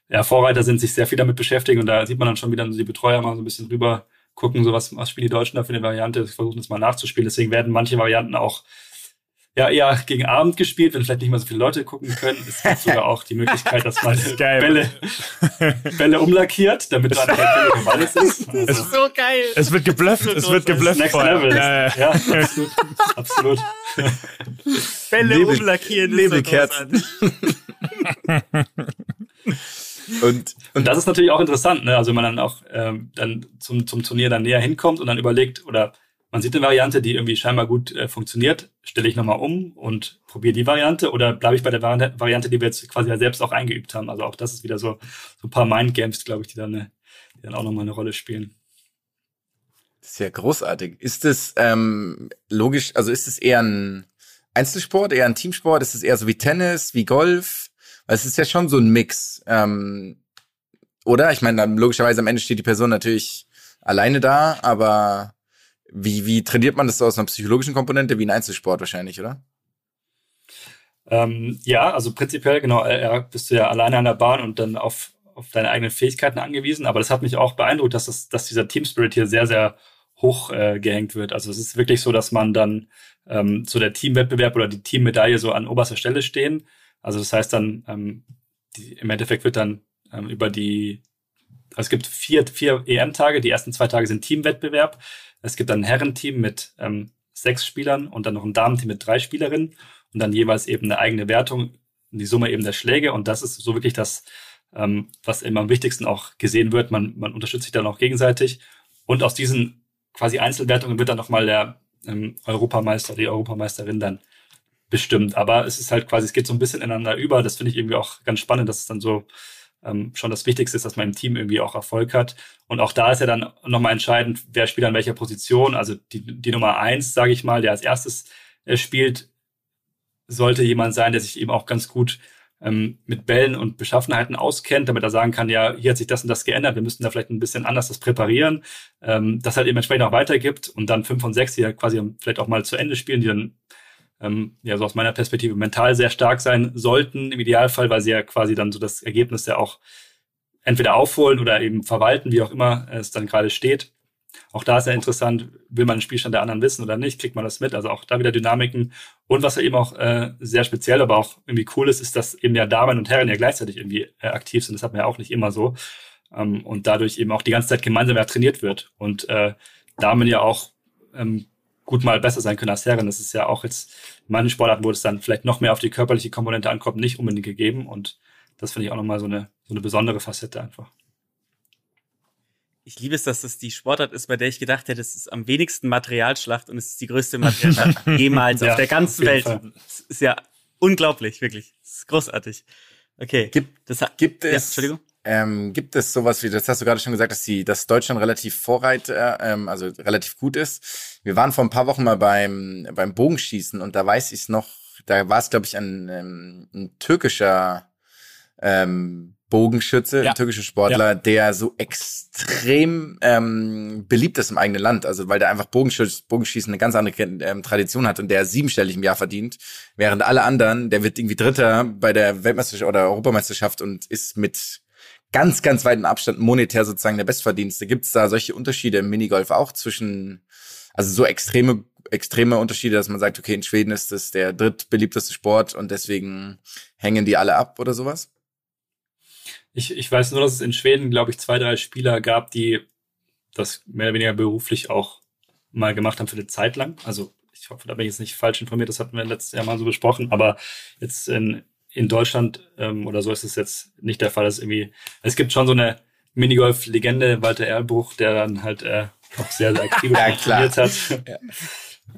ja, Vorreiter sind, sich sehr viel damit beschäftigen und da sieht man dann schon wieder die Betreuer mal so ein bisschen drüber gucken, so was, was spielen die Deutschen da für eine Variante, versuchen das mal nachzuspielen. Deswegen werden manche Varianten auch ja eher gegen Abend gespielt, wenn vielleicht nicht mal so viele Leute gucken können. Es gibt sogar auch die Möglichkeit, dass man
geil.
Bälle, Bälle umlackiert, damit dann der Ball ist. Also,
so geil.
Es wird geblufft, es wird geblufft.
Next
vorher.
Level.
Ja, ja.
Ja, absolut. absolut.
Bälle
Nebel-
umlackieren. ist
Nebelkerzen. Und,
Und das ist natürlich auch interessant, ne? Also wenn man dann auch ähm, dann zum, zum Turnier dann näher hinkommt und dann überlegt, oder man sieht eine Variante, die irgendwie scheinbar gut äh, funktioniert, stelle ich nochmal um und probiere die Variante oder bleibe ich bei der Vari Variante, die wir jetzt quasi ja selbst auch eingeübt haben. Also auch das ist wieder so, so ein paar Mindgames, glaube ich, die dann, eine, die dann auch nochmal eine Rolle spielen.
Ja großartig. Ist es ähm, logisch, also ist es eher ein Einzelsport, eher ein Teamsport? Ist es eher so wie Tennis, wie Golf? Weil es ist ja schon so ein Mix. Ähm, oder? Ich meine, logischerweise am Ende steht die Person natürlich alleine da, aber wie, wie trainiert man das aus einer psychologischen Komponente? Wie ein Einzelsport wahrscheinlich, oder?
Ähm, ja, also prinzipiell, genau, äh, bist du ja alleine an der Bahn und dann auf, auf deine eigenen Fähigkeiten angewiesen. Aber das hat mich auch beeindruckt, dass, das, dass dieser Team Spirit hier sehr, sehr hoch äh, gehängt wird. Also es ist wirklich so, dass man dann ähm, so der Teamwettbewerb oder die Teammedaille so an oberster Stelle stehen. Also das heißt dann, ähm, die, im Endeffekt wird dann ähm, über die, also es gibt vier, vier EM-Tage, die ersten zwei Tage sind Teamwettbewerb. Es gibt dann ein Herrenteam mit ähm, sechs Spielern und dann noch ein Damenteam mit drei Spielerinnen und dann jeweils eben eine eigene Wertung, die Summe eben der Schläge und das ist so wirklich das, ähm, was immer am wichtigsten auch gesehen wird. Man, man unterstützt sich dann auch gegenseitig und aus diesen quasi Einzelwertungen wird dann nochmal der ähm, Europameister, die Europameisterin dann bestimmt. Aber es ist halt quasi, es geht so ein bisschen ineinander über. Das finde ich irgendwie auch ganz spannend, dass es dann so ähm, schon das Wichtigste ist, dass man im Team irgendwie auch Erfolg hat. Und auch da ist ja dann nochmal entscheidend, wer spielt an welcher Position. Also die, die Nummer eins, sage ich mal, der als erstes äh, spielt, sollte jemand sein, der sich eben auch ganz gut ähm, mit Bällen und Beschaffenheiten auskennt, damit er sagen kann, ja, hier hat sich das und das geändert, wir müssten da vielleicht ein bisschen anders das präparieren, ähm, das halt eben entsprechend auch weitergibt und dann fünf und sechs, die ja quasi vielleicht auch mal zu Ende spielen, die dann ähm, ja so aus meiner Perspektive mental sehr stark sein sollten, im Idealfall, weil sie ja quasi dann so das Ergebnis ja auch entweder aufholen oder eben verwalten, wie auch immer es dann gerade steht. Auch da ist ja interessant, will man den Spielstand der anderen wissen oder nicht, kriegt man das mit. Also auch da wieder Dynamiken. Und was ja eben auch äh, sehr speziell, aber auch irgendwie cool ist, ist, dass eben ja Damen und Herren ja gleichzeitig irgendwie äh, aktiv sind. Das hat man ja auch nicht immer so. Ähm, und dadurch eben auch die ganze Zeit gemeinsam ja trainiert wird. Und äh, Damen ja auch ähm, gut mal besser sein können als Herren. Das ist ja auch jetzt in manchen Sportarten, wo es dann vielleicht noch mehr auf die körperliche Komponente ankommt, nicht unbedingt gegeben. Und das finde ich auch nochmal so eine, so eine besondere Facette einfach
ich liebe es, dass das die Sportart ist, bei der ich gedacht hätte, es ist am wenigsten Materialschlacht und es ist die größte Materialschlacht jemals ja, auf der ganzen auf Welt. Das ist ja unglaublich, wirklich. Das ist großartig. Okay.
Gibt, das, gibt es, ja, Entschuldigung? Ähm, gibt es sowas wie, das hast du gerade schon gesagt, dass die, dass Deutschland relativ Vorreiter, ähm, also relativ gut ist. Wir waren vor ein paar Wochen mal beim, beim Bogenschießen und da weiß ich es noch, da war es, glaube ich, ein, ähm, ein türkischer ähm, Bogenschütze, ja. ein türkischer Sportler, ja. der so extrem ähm, beliebt ist im eigenen Land. Also weil der einfach Bogenschieß, Bogenschießen eine ganz andere ähm, Tradition hat und der siebenstellig im Jahr verdient, während alle anderen, der wird irgendwie Dritter bei der Weltmeisterschaft oder Europameisterschaft und ist mit ganz, ganz weiten Abstand monetär sozusagen der Bestverdienste. Gibt es da solche Unterschiede im Minigolf auch zwischen, also so extreme extreme Unterschiede, dass man sagt, okay, in Schweden ist das der drittbeliebteste Sport und deswegen hängen die alle ab oder sowas?
Ich, ich weiß nur, dass es in Schweden, glaube ich, zwei, drei Spieler gab, die das mehr oder weniger beruflich auch mal gemacht haben für eine Zeit lang. Also ich hoffe, da bin ich jetzt nicht falsch informiert, das hatten wir letztes Jahr mal so besprochen, aber jetzt in, in Deutschland ähm, oder so ist es jetzt nicht der Fall. Dass irgendwie, es gibt schon so eine Minigolf-Legende, Walter Erlbruch, der dann halt äh, auch sehr, sehr aktiv ja, trainiert hat. Ja.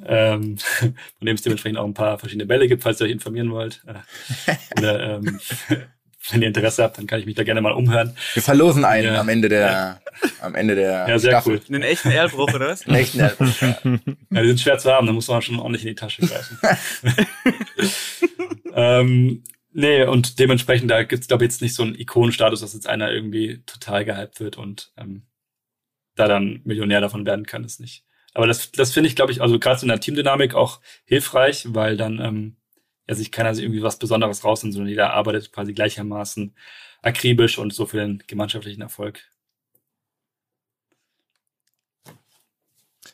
ähm, von dem es dementsprechend auch ein paar verschiedene Bälle gibt, falls ihr euch informieren wollt. Äh, oder ähm, wenn ihr Interesse habt, dann kann ich mich da gerne mal umhören.
Wir verlosen einen ja. am Ende der, ja. am Ende der
ja, sehr Staffel.
Cool. Einen echten Erlbruch, oder was?
Einen echten Erlbruch, ja.
ja. Die sind schwer zu haben, da muss man schon ordentlich in die Tasche greifen. ähm, nee, und dementsprechend, da gibt's glaube ich, jetzt nicht so einen Ikonenstatus, dass jetzt einer irgendwie total gehypt wird und ähm, da dann Millionär davon werden kann, ist nicht. Aber das, das finde ich, glaube ich, also gerade so in der Teamdynamik auch hilfreich, weil dann ähm, ja sich keiner irgendwie was Besonderes rausnimmt, sondern jeder arbeitet quasi gleichermaßen akribisch und so für den gemeinschaftlichen Erfolg.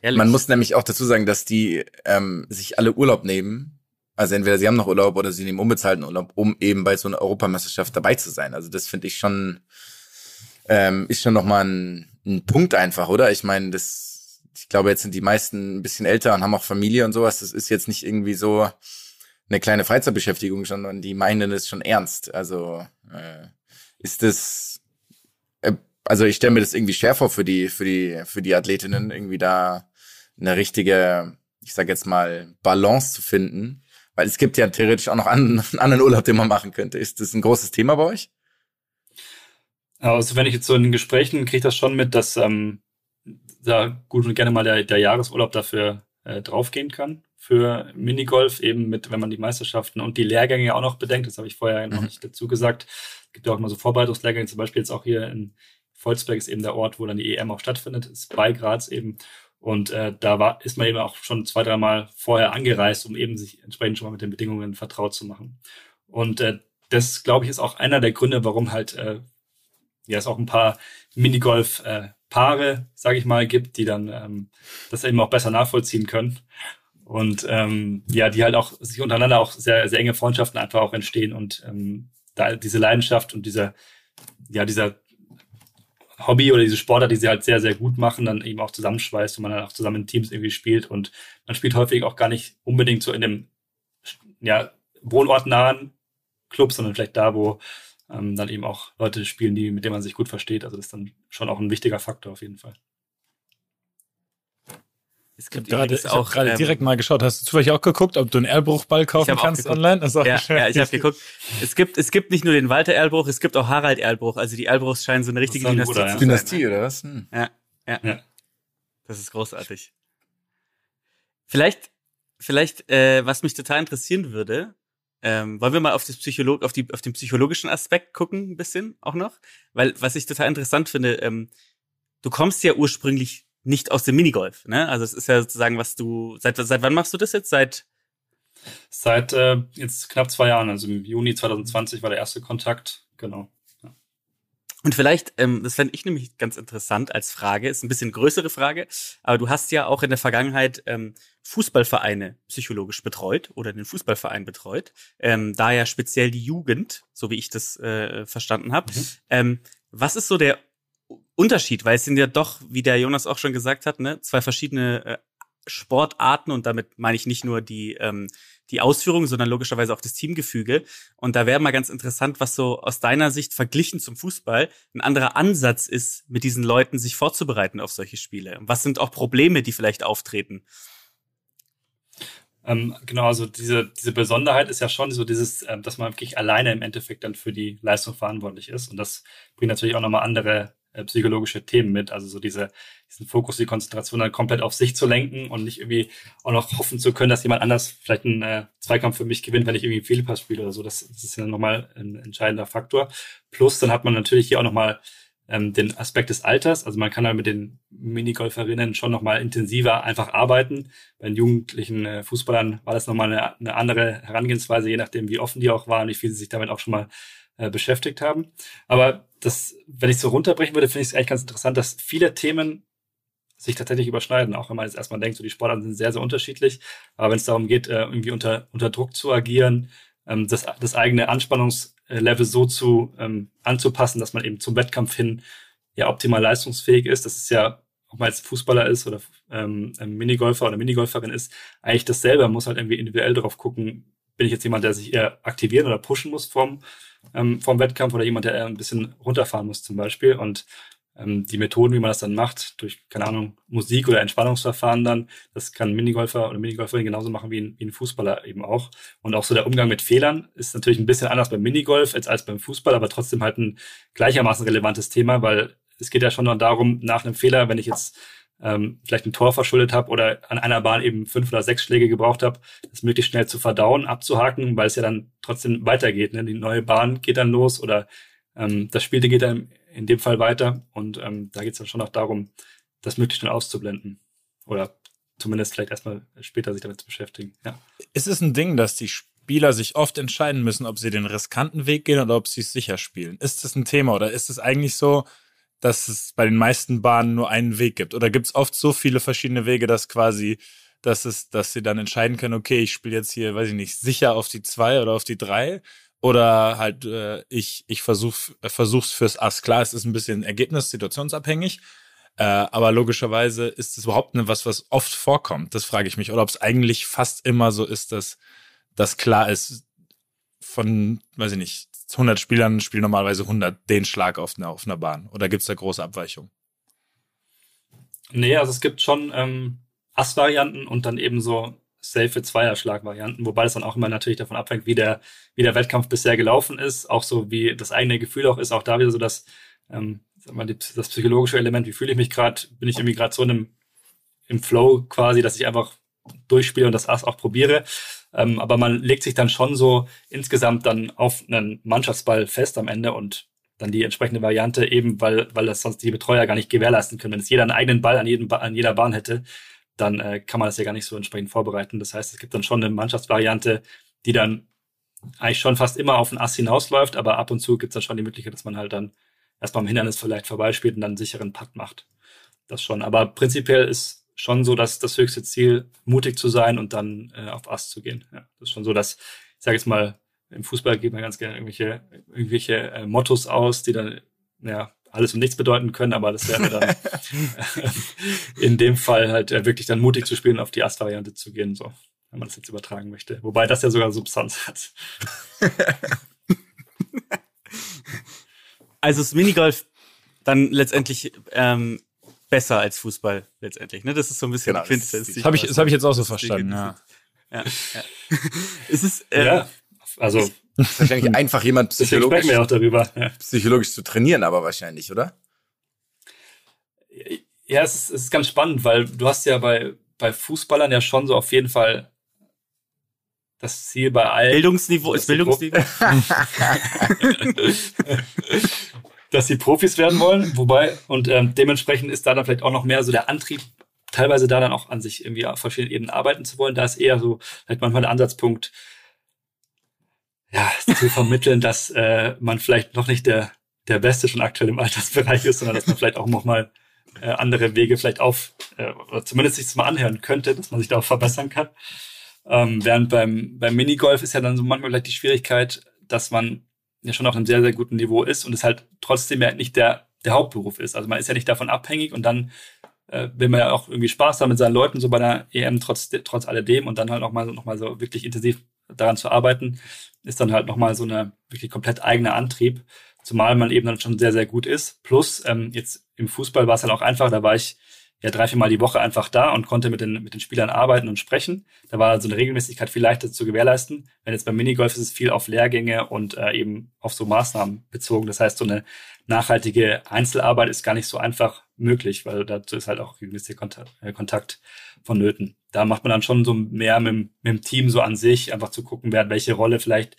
Ehrlich? Man muss nämlich auch dazu sagen, dass die ähm, sich alle Urlaub nehmen. Also entweder sie haben noch Urlaub oder sie nehmen unbezahlten Urlaub, um eben bei so einer Europameisterschaft dabei zu sein. Also das finde ich schon, ähm, ist schon nochmal ein, ein Punkt einfach, oder? Ich meine, das, ich glaube, jetzt sind die meisten ein bisschen älter und haben auch Familie und sowas. Das ist jetzt nicht irgendwie so, eine kleine Freizeitbeschäftigung, sondern die meinen es schon ernst. Also äh, ist das, äh, also ich stelle mir das irgendwie schwer vor für die, für die, für die Athletinnen, irgendwie da eine richtige, ich sag jetzt mal, Balance zu finden. Weil es gibt ja theoretisch auch noch einen, einen anderen Urlaub, den man machen könnte. Ist das ein großes Thema bei euch?
Also wenn ich jetzt so in Gesprächen kriege das schon mit, dass ähm, da gut und gerne mal der, der Jahresurlaub dafür äh, draufgehen kann für Minigolf, eben mit, wenn man die Meisterschaften und die Lehrgänge auch noch bedenkt, das habe ich vorher mhm. noch nicht dazu gesagt. Es gibt ja auch mal so Vorbereitungslehrgänge, zum Beispiel jetzt auch hier in Volzberg ist eben der Ort, wo dann die EM auch stattfindet, ist bei Graz eben. Und äh, da war, ist man eben auch schon zwei, dreimal vorher angereist, um eben sich entsprechend schon mal mit den Bedingungen vertraut zu machen. Und äh, das, glaube ich, ist auch einer der Gründe, warum halt äh, ja es auch ein paar Minigolf-Paare, äh, sage ich mal, gibt, die dann ähm, das eben auch besser nachvollziehen können. Und ähm, ja, die halt auch sich untereinander auch sehr, sehr enge Freundschaften einfach auch entstehen und ähm, da diese Leidenschaft und dieser, ja, dieser Hobby oder diese Sportler, die sie halt sehr, sehr gut machen, dann eben auch zusammenschweißt und man dann auch zusammen in Teams irgendwie spielt. Und man spielt häufig auch gar nicht unbedingt so in dem ja, wohnortnahen Club, sondern vielleicht da, wo ähm, dann eben auch Leute spielen, die, mit denen man sich gut versteht. Also das ist dann schon auch ein wichtiger Faktor auf jeden Fall.
Es gibt gerade ich auch gerade ähm, direkt mal geschaut. Hast du zufällig auch geguckt, ob du einen Erlbruchball kaufen kannst online?
Das ist auch ja, ja, ich habe geguckt. Es gibt es gibt nicht nur den Walter Erlbruch, es gibt auch Harald Erlbruch. Also die Erlbruchs scheinen so eine richtige Dynastie
oder,
zu sein.
Dynastie oder was? Hm.
Ja, ja, ja. Das ist großartig. Vielleicht vielleicht äh, was mich total interessieren würde, ähm, wollen wir mal auf, das Psycholog auf, die, auf den psychologischen Aspekt gucken, ein bisschen auch noch? Weil, was ich total interessant finde, ähm, du kommst ja ursprünglich nicht aus dem Minigolf, ne? Also es ist ja sozusagen, was du, seit, seit wann machst du das jetzt? Seit
Seit äh, jetzt knapp zwei Jahren, also im Juni 2020 war der erste Kontakt, genau.
Und vielleicht, ähm, das fände ich nämlich ganz interessant als Frage, ist ein bisschen größere Frage, aber du hast ja auch in der Vergangenheit ähm, Fußballvereine psychologisch betreut oder den Fußballverein betreut, ähm, da ja speziell die Jugend, so wie ich das äh, verstanden habe. Mhm. Ähm, was ist so der Unterschied? Weil es sind ja doch, wie der Jonas auch schon gesagt hat, ne, zwei verschiedene äh, Sportarten und damit meine ich nicht nur die ähm, die Ausführung, sondern logischerweise auch das Teamgefüge. Und da wäre mal ganz interessant, was so aus deiner Sicht verglichen zum Fußball ein anderer Ansatz ist, mit diesen Leuten sich vorzubereiten auf solche Spiele. Was sind auch Probleme, die vielleicht auftreten?
Ähm, genau, also diese, diese Besonderheit ist ja schon so dieses, ähm, dass man wirklich alleine im Endeffekt dann für die Leistung verantwortlich ist. Und das bringt natürlich auch nochmal andere äh, psychologische Themen mit. Also so diese, diesen Fokus, die Konzentration dann komplett auf sich zu lenken und nicht irgendwie auch noch hoffen zu können, dass jemand anders vielleicht einen äh, Zweikampf für mich gewinnt, wenn ich irgendwie einen Fehlpass spiele oder so. Das, das ist ja nochmal ein entscheidender Faktor. Plus, dann hat man natürlich hier auch nochmal ähm, den Aspekt des Alters. Also man kann halt mit den Minigolferinnen schon nochmal intensiver einfach arbeiten. Bei den jugendlichen äh, Fußballern war das nochmal eine, eine andere Herangehensweise, je nachdem, wie offen die auch waren, wie viel sie sich damit auch schon mal äh, beschäftigt haben. Aber das, wenn ich so runterbrechen würde, finde ich es eigentlich ganz interessant, dass viele Themen sich tatsächlich überschneiden, auch wenn man jetzt erstmal denkt, so die Sportarten sind sehr, sehr unterschiedlich. Aber wenn es darum geht, äh, irgendwie unter, unter Druck zu agieren, ähm, das, das eigene Anspannungslevel so zu ähm, anzupassen, dass man eben zum Wettkampf hin ja optimal leistungsfähig ist. Das ist ja, ob man jetzt Fußballer ist oder ähm, Minigolfer oder Minigolferin ist, eigentlich dasselbe. Man muss halt irgendwie individuell drauf gucken, bin ich jetzt jemand, der sich eher aktivieren oder pushen muss vom, ähm, vom Wettkampf oder jemand, der eher ein bisschen runterfahren muss zum Beispiel. Und ähm, die Methoden, wie man das dann macht, durch, keine Ahnung, Musik oder Entspannungsverfahren dann, das kann ein Minigolfer oder Minigolferin genauso machen wie ein, wie ein Fußballer eben auch. Und auch so der Umgang mit Fehlern ist natürlich ein bisschen anders beim Minigolf als, als beim Fußball, aber trotzdem halt ein gleichermaßen relevantes Thema, weil es geht ja schon darum, nach einem Fehler, wenn ich jetzt ähm, vielleicht ein Tor verschuldet habe oder an einer Bahn eben fünf oder sechs Schläge gebraucht habe, das möglichst schnell zu verdauen, abzuhaken, weil es ja dann trotzdem weitergeht. Ne? Die neue Bahn geht dann los oder ähm, das Spiel geht dann in dem Fall weiter. Und ähm, da geht es dann schon auch darum, das möglichst schnell auszublenden. Oder zumindest vielleicht erstmal später sich damit zu beschäftigen. Ja.
Ist es ein Ding, dass die Spieler sich oft entscheiden müssen, ob sie den riskanten Weg gehen oder ob sie es sicher spielen? Ist das ein Thema oder ist es eigentlich so, dass es bei den meisten Bahnen nur einen Weg gibt? Oder gibt es oft so viele verschiedene Wege, dass quasi, dass es, dass sie dann entscheiden können, okay, ich spiele jetzt hier, weiß ich nicht, sicher auf die zwei oder auf die drei? Oder halt, äh, ich, ich versuch, versuch's fürs Ass. Klar, es ist ein bisschen Ergebnis situationsabhängig. Äh, aber logischerweise ist es überhaupt nicht was, was oft vorkommt. Das frage ich mich. Oder ob es eigentlich fast immer so ist, dass das klar ist, von, weiß ich nicht, 100 Spielern spielen normalerweise 100 den Schlag auf einer, auf einer Bahn. Oder gibt es da große Abweichungen?
Nee, also es gibt schon ähm, Ass-Varianten und dann eben so safe Zweierschlag-Varianten, wobei das dann auch immer natürlich davon abhängt, wie der, wie der Wettkampf bisher gelaufen ist, auch so wie das eigene Gefühl auch ist, auch da wieder so das, ähm, sag mal, das psychologische Element, wie fühle ich mich gerade, bin ich irgendwie gerade so in einem, im Flow quasi, dass ich einfach durchspiele und das Ass auch probiere. Ähm, aber man legt sich dann schon so insgesamt dann auf einen Mannschaftsball fest am Ende und dann die entsprechende Variante eben, weil, weil das sonst die Betreuer gar nicht gewährleisten können. Wenn es jeder einen eigenen Ball an, jedem, an jeder Bahn hätte, dann äh, kann man das ja gar nicht so entsprechend vorbereiten. Das heißt, es gibt dann schon eine Mannschaftsvariante, die dann eigentlich schon fast immer auf ein Ass hinausläuft, aber ab und zu gibt es dann schon die Möglichkeit, dass man halt dann erst beim Hindernis vielleicht vorbeispielt und dann einen sicheren Putt macht. Das schon. Aber prinzipiell ist schon so, dass das höchste Ziel, mutig zu sein und dann äh, auf Ast zu gehen. Ja, das ist schon so, dass, ich sage jetzt mal, im Fußball geht man ganz gerne irgendwelche, irgendwelche äh, Mottos aus, die dann ja alles und nichts bedeuten können, aber das wäre dann in dem Fall halt äh, wirklich dann mutig zu spielen, auf die Ast-Variante zu gehen, so, wenn man das jetzt übertragen möchte. Wobei das ja sogar Substanz hat.
Also das Minigolf dann letztendlich ähm, besser als Fußball letztendlich. Ne? Das ist so ein bisschen
Genau,
die Quintessenz.
Das habe ich, das hab ich jetzt auch so
Das
verstanden, ja.
Ja, ja. es ist, äh,
ja, also
ist wahrscheinlich einfach jemand psychologisch,
wir auch darüber. Ja.
psychologisch zu trainieren, aber wahrscheinlich, oder?
Ja, es ist, es ist ganz spannend, weil du hast ja bei, bei Fußballern ja schon so auf jeden Fall das Ziel bei allen,
Bildungsniveau ist Bildungsniveau.
dass sie Profis werden wollen, wobei, und ähm, dementsprechend ist da dann vielleicht auch noch mehr so der Antrieb, teilweise da dann auch an sich irgendwie auf verschiedenen Ebenen arbeiten zu wollen. Da ist eher so vielleicht manchmal der Ansatzpunkt, ja, zu vermitteln, dass äh, man vielleicht noch nicht der, der Beste schon aktuell im Altersbereich ist, sondern dass man vielleicht auch nochmal äh, andere Wege vielleicht auf, äh, oder zumindest sich das mal anhören könnte, dass man sich da auch verbessern kann. Ähm, während beim, beim Minigolf ist ja dann so manchmal vielleicht die Schwierigkeit, dass man ja schon auf einem sehr, sehr guten Niveau ist und es halt trotzdem ja nicht der, der Hauptberuf ist. Also man ist ja nicht davon abhängig und dann äh, will man ja auch irgendwie Spaß haben mit seinen Leuten so bei der EM trotz, trotz alledem und dann halt nochmal noch mal so wirklich intensiv daran zu arbeiten, ist dann halt nochmal so eine wirklich komplett eigene Antrieb, zumal man eben dann schon sehr, sehr gut ist. Plus, ähm, jetzt im Fußball war es halt auch einfach, da war ich ja drei, vier Mal die Woche einfach da und konnte mit den, mit den Spielern arbeiten und sprechen. Da war so eine Regelmäßigkeit viel leichter zu gewährleisten. Wenn jetzt beim Minigolf ist es viel auf Lehrgänge und äh, eben auf so Maßnahmen bezogen. Das heißt, so eine nachhaltige Einzelarbeit ist gar nicht so einfach möglich, weil dazu ist halt auch regelmäßiger Kontakt, äh, Kontakt vonnöten. Da macht man dann schon so mehr mit, dem- mit dem Team so an sich, einfach zu gucken, wer hat welche Rolle vielleicht.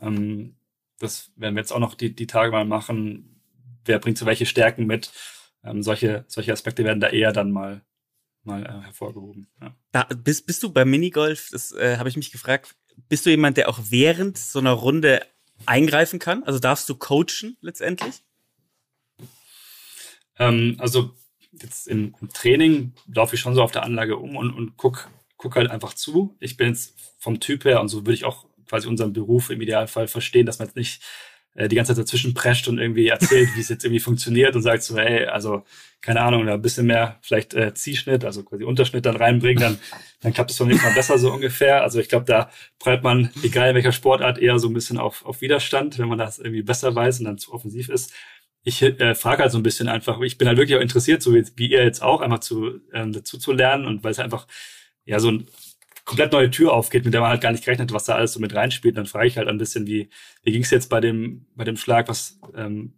Ähm, das werden wir jetzt auch noch die, die Tage mal machen. Wer bringt so welche Stärken mit? Ähm, solche, solche Aspekte werden da eher dann mal, mal äh, hervorgehoben. Ja.
Da, bist, bist du beim Minigolf, das äh, habe ich mich gefragt, bist du jemand, der auch während so einer Runde eingreifen kann? Also darfst du coachen letztendlich?
Ähm, also jetzt im, im Training laufe ich schon so auf der Anlage um und, und guck, guck halt einfach zu. Ich bin jetzt vom Typ her und so würde ich auch quasi unseren Beruf im Idealfall verstehen, dass man jetzt nicht die ganze Zeit dazwischen prescht und irgendwie erzählt, wie es jetzt irgendwie funktioniert und sagt so, hey, also keine Ahnung, da ein bisschen mehr vielleicht äh, Ziehschnitt, also quasi Unterschnitt dann reinbringen, dann, dann klappt es beim nächsten Mal besser so ungefähr. Also ich glaube, da prallt man, egal in welcher Sportart, eher so ein bisschen auf, auf Widerstand, wenn man das irgendwie besser weiß und dann zu offensiv ist ich äh, frage halt so ein bisschen einfach, ich bin halt wirklich auch interessiert, so wie, wie ihr jetzt auch, einfach zu, ähm, dazu zu lernen und weil es einfach ja so ein komplett neue Tür aufgeht, mit der man halt gar nicht gerechnet hat, was da alles so mit reinspielt. Dann frage ich halt ein bisschen, wie, wie ging es jetzt bei dem, bei dem Schlag, was, ähm,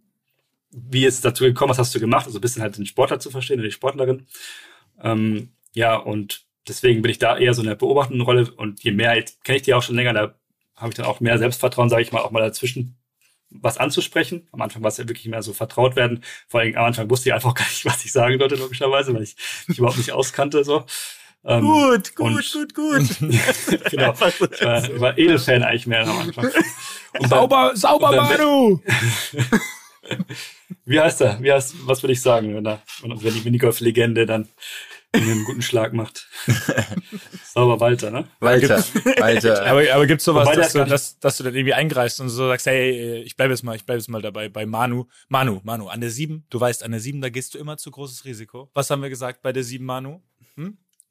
wie ist es dazu gekommen, was hast du gemacht? Also ein bisschen halt den Sportler zu verstehen oder die Sportlerin. Ähm, ja, und deswegen bin ich da eher so in der beobachtenden Rolle und je mehr, jetzt kenne ich die auch schon länger, da habe ich dann auch mehr Selbstvertrauen, sage ich mal, auch mal dazwischen was anzusprechen. Am Anfang war es ja wirklich mehr so vertraut werden. Vor allem am Anfang wusste ich einfach gar nicht, was ich sagen sollte, logischerweise, weil ich mich überhaupt nicht auskannte. So. Ähm,
Gut, gut,
und-
gut, gut.
genau. Ich war, ich war Edelfan eigentlich mehr am Anfang. Und bei,
Sauber, sauber,
und beim-
Manu!
wie heißt er? Wie heißt, was würde ich sagen, wenn, er, wenn die Minigolf-Legende dann einen guten Schlag macht? Sauber Walter, ne?
Walter, Walter.
Aber, aber gibt's sowas, dass du, dass, dass du dann irgendwie eingreifst und so sagst, hey, ich bleib jetzt mal, ich bleib jetzt mal dabei bei Manu. Manu, Manu, an der 7, du weißt, an der 7, da gehst du immer zu großes Risiko. Was haben wir gesagt bei der 7, Manu?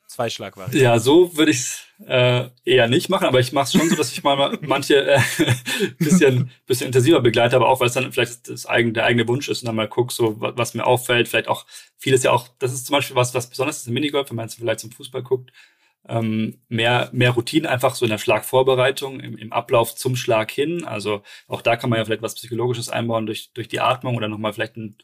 Zwei Schlagvarianten.
Ja, so würde ich es äh, eher nicht machen, aber ich mache es schon so, dass ich mal manche äh, bisschen, bisschen intensiver begleite, aber auch, weil es dann vielleicht das eigene, der eigene Wunsch ist und dann mal guck, so wa- was mir auffällt, vielleicht auch vieles ja auch, das ist zum Beispiel was, was besonders ist im Minigolf, wenn man jetzt vielleicht zum Fußball guckt, ähm, mehr, mehr Routine einfach so in der Schlagvorbereitung, im, im Ablauf zum Schlag hin. Also auch da kann man ja vielleicht was Psychologisches einbauen durch, durch die Atmung oder nochmal vielleicht ein,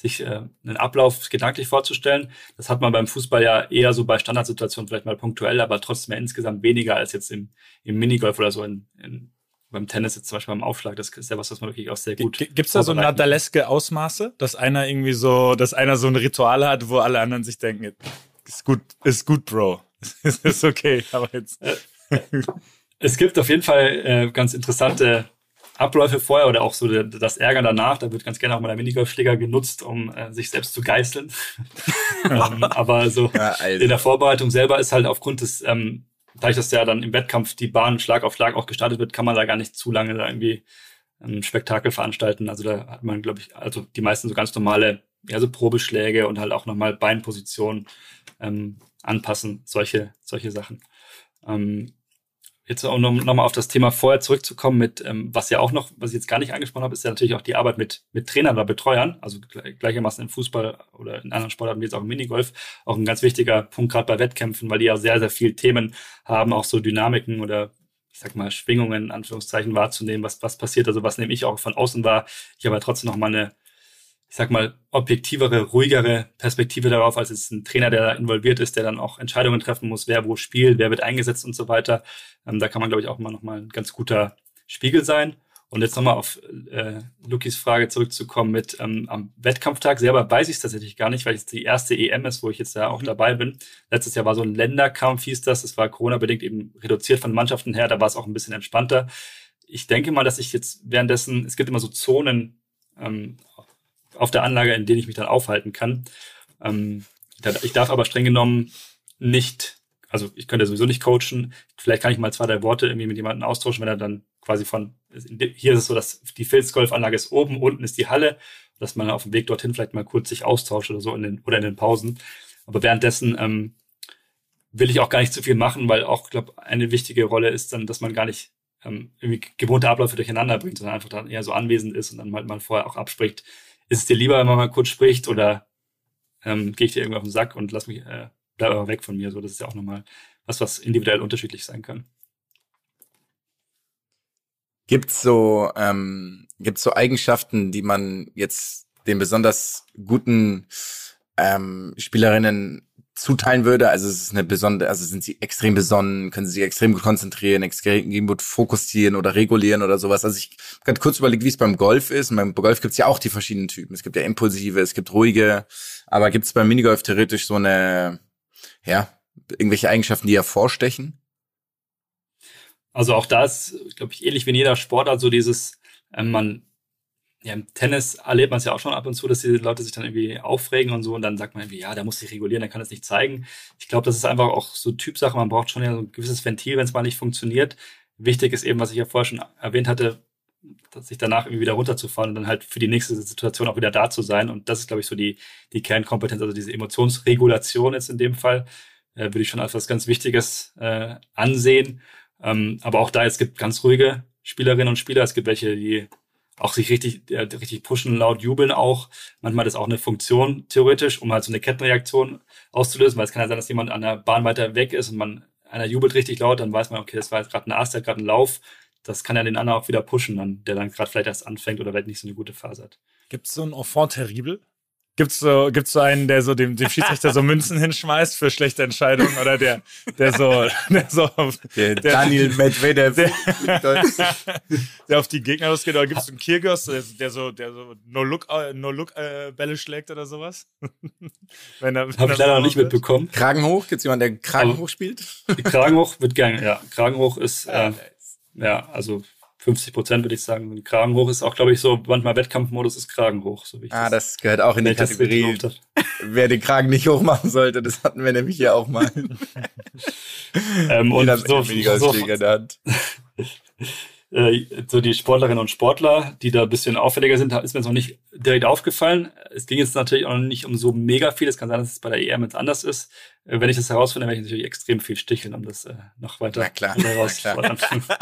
sich äh, einen Ablauf gedanklich vorzustellen. Das hat man beim Fußball ja eher so bei Standardsituationen vielleicht mal punktuell, aber trotzdem ja insgesamt weniger als jetzt im, im Minigolf oder so in, in, beim Tennis jetzt zum Beispiel beim Aufschlag. Das ist ja was, was man wirklich auch sehr gut.
G- Gibt's da so nadaleske Ausmaße, dass einer irgendwie so, dass einer so ein Ritual hat, wo alle anderen sich denken, ist gut, ist gut, Bro. ist, ist okay, aber jetzt.
Es gibt auf jeden Fall äh, ganz interessante Abläufe vorher oder auch so das Ärger danach. Da wird ganz gerne auch mal der Minigolfschläger genutzt, um äh, sich selbst zu geißeln. ähm, aber so ja, also. in der Vorbereitung selber ist halt aufgrund des, ähm, dadurch, dass ja dann im Wettkampf die Bahn Schlag auf Schlag auch gestartet wird, kann man da gar nicht zu lange da irgendwie ein Spektakel veranstalten. Also da hat man, glaube ich, also die meisten so ganz normale, ja, so Probeschläge und halt auch nochmal Beinpositionen ähm, anpassen, solche, solche Sachen. Ähm, jetzt auch noch, noch auf das Thema vorher zurückzukommen mit, ähm, was ja auch noch, was ich jetzt gar nicht angesprochen habe, ist ja natürlich auch die Arbeit mit, mit Trainern oder Betreuern, also gleichermaßen im Fußball oder in anderen Sportarten wie jetzt auch im Minigolf, auch ein ganz wichtiger Punkt gerade bei Wettkämpfen, weil die ja sehr, sehr viel Themen haben, auch so Dynamiken oder ich sag mal, Schwingungen in Anführungszeichen wahrzunehmen, was, was passiert, also was nehme ich auch von außen wahr. Ich habe trotzdem noch mal eine ich sag mal, objektivere, ruhigere Perspektive darauf, als jetzt ein Trainer, der da involviert ist, der dann auch Entscheidungen treffen muss, wer wo spielt, wer wird eingesetzt und so weiter. Ähm, da kann man, glaube ich, auch mal nochmal ein ganz guter Spiegel sein. Und jetzt nochmal auf äh, Lukis Frage zurückzukommen mit ähm, am Wettkampftag selber weiß ich es tatsächlich gar nicht, weil es die erste EM ist, wo ich jetzt da auch mhm. dabei bin. Letztes Jahr war so ein Länderkampf, hieß das. Das war Corona-bedingt eben reduziert von Mannschaften her. Da war es auch ein bisschen entspannter. Ich denke mal, dass ich jetzt währenddessen, es gibt immer so Zonen ähm, auf der Anlage, in denen ich mich dann aufhalten kann. Ähm, ich darf aber streng genommen nicht, also ich könnte sowieso nicht coachen. Vielleicht kann ich mal zwei, drei Worte irgendwie mit jemandem austauschen, wenn er dann quasi von, hier ist es so, dass die Filzgolfanlage ist oben, unten ist die Halle, dass man auf dem Weg dorthin vielleicht mal kurz sich austauscht oder so in den, oder in den Pausen. Aber währenddessen ähm, will ich auch gar nicht zu viel machen, weil auch, glaube eine wichtige Rolle ist dann, dass man gar nicht ähm, irgendwie gewohnte Abläufe durcheinander bringt, sondern einfach dann eher so anwesend ist und dann halt mal vorher auch abspricht, ist es dir lieber, wenn man mal kurz spricht oder ähm, gehe ich dir irgendwie auf den Sack und lass mich, äh, bleib aber weg von mir. So, das ist ja auch nochmal was, was individuell unterschiedlich sein kann.
Gibt's so, ähm, gibt's so Eigenschaften, die man jetzt den besonders guten ähm, Spielerinnen zuteilen würde. Also es ist eine besondere, also sind sie extrem besonnen, können sie sich extrem gut konzentrieren, extrem gut fokussieren oder regulieren oder sowas. Also ich kann kurz überlegen, wie es beim Golf ist. Und beim Golf gibt es ja auch die verschiedenen Typen. Es gibt ja impulsive, es gibt ruhige, aber gibt es beim Minigolf theoretisch so eine, ja, irgendwelche Eigenschaften, die hervorstechen?
Also auch da ist, glaube ich, ähnlich wie in jeder Sportart so dieses, äh, man ja, im Tennis erlebt man es ja auch schon ab und zu, dass die Leute sich dann irgendwie aufregen und so und dann sagt man irgendwie, ja, da muss ich regulieren, der kann es nicht zeigen. Ich glaube, das ist einfach auch so Typsache, man braucht schon ja so ein gewisses Ventil, wenn es mal nicht funktioniert. Wichtig ist eben, was ich ja vorher schon erwähnt hatte, sich danach irgendwie wieder runterzufahren und dann halt für die nächste Situation auch wieder da zu sein. Und das ist, glaube ich, so die, die Kernkompetenz, also diese Emotionsregulation jetzt in dem Fall, äh, würde ich schon als was ganz Wichtiges äh, ansehen. Ähm, aber auch da, es gibt ganz ruhige Spielerinnen und Spieler, es gibt welche, die auch sich richtig, äh, richtig pushen, laut jubeln auch. Manchmal ist auch eine Funktion theoretisch, um halt so eine Kettenreaktion auszulösen, weil es kann ja sein, dass jemand an der Bahn weiter weg ist und man einer jubelt richtig laut, dann weiß man, okay, das war jetzt gerade ein Ast, der hat gerade einen Lauf. Das kann ja den anderen auch wieder pushen, dann, der dann gerade vielleicht erst anfängt oder vielleicht nicht so eine gute Phase hat.
Gibt es so ein Enfant terrible? Gibt's so, gibt's so einen, der so dem, dem Schiedsrichter so Münzen hinschmeißt für schlechte Entscheidungen oder der, der so, der so,
der, der Daniel Medvedev,
der, der auf die Gegner losgeht oder gibt's einen Kirgos, der, der so, der so No-Look, No-Look-Bälle äh, schlägt oder sowas?
wenn er, wenn Hab ich leider noch nicht wird. mitbekommen.
Kragen hoch? Gibt's jemanden, der Kragen hoch spielt?
Kragen hoch wird gerne, ja. Kragen hoch ist, äh, ja, also 50 Prozent würde ich sagen. Kragen hoch ist auch, glaube ich, so, manchmal Wettkampfmodus ist Kragen hoch. So
wie ich ah, das, das gehört auch in die Kategorie. Wer den Kragen nicht hoch machen sollte, das hatten wir nämlich hier auch mal.
ähm, und so, so, in der Hand. äh, so die Sportlerinnen und Sportler, die da ein bisschen auffälliger sind, ist mir jetzt noch nicht direkt aufgefallen. Es ging jetzt natürlich auch nicht um so mega viel. Es kann sein, dass es bei der EM jetzt anders ist. Äh, wenn ich das herausfinde, werde ich natürlich extrem viel sticheln, um das äh, noch weiter herauszufordern.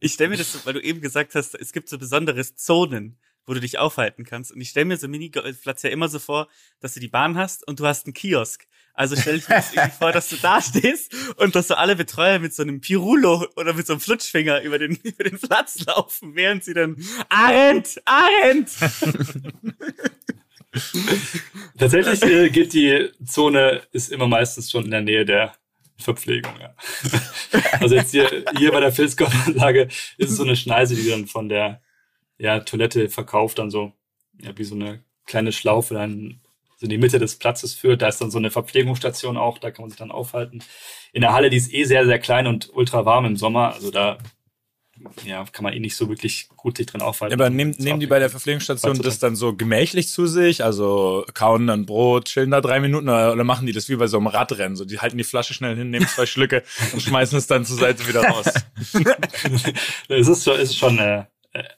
ich stelle mir das, so, weil du eben gesagt hast, es gibt so besondere Zonen, wo du dich aufhalten kannst. Und ich stelle mir so Minigolfplatz ja immer so vor, dass du die Bahn hast und du hast einen Kiosk. Also stell mir jetzt irgendwie vor, dass du da stehst und dass so alle Betreuer mit so einem Pirulo oder mit so einem Flutschfinger über den, über den Platz laufen, während sie dann Arendt, Arendt!
Tatsächlich äh, geht die Zone, ist immer meistens schon in der Nähe der Verpflegung, ja. Also jetzt hier, hier bei der Filzkopfanlage ist es so eine Schneise, die dann von der ja, Toilette verkauft, dann so, ja, wie so eine kleine Schlaufe dann in die Mitte des Platzes führt. Da ist dann so eine Verpflegungsstation auch, da kann man sich dann aufhalten. In der Halle, die ist eh sehr, sehr klein und ultra warm im Sommer. Also da ja, kann man eh nicht so wirklich gut sich drin aufhalten.
Aber nehmen, nehmen die bei der Verpflegungsstation das dann so gemächlich zu sich? Also kauen dann Brot, chillen da drei Minuten oder, oder machen die das wie bei so einem Radrennen? So, die halten die Flasche schnell hin, nehmen zwei Schlücke und schmeißen es dann zur Seite wieder raus.
es ist schon, ist schon äh,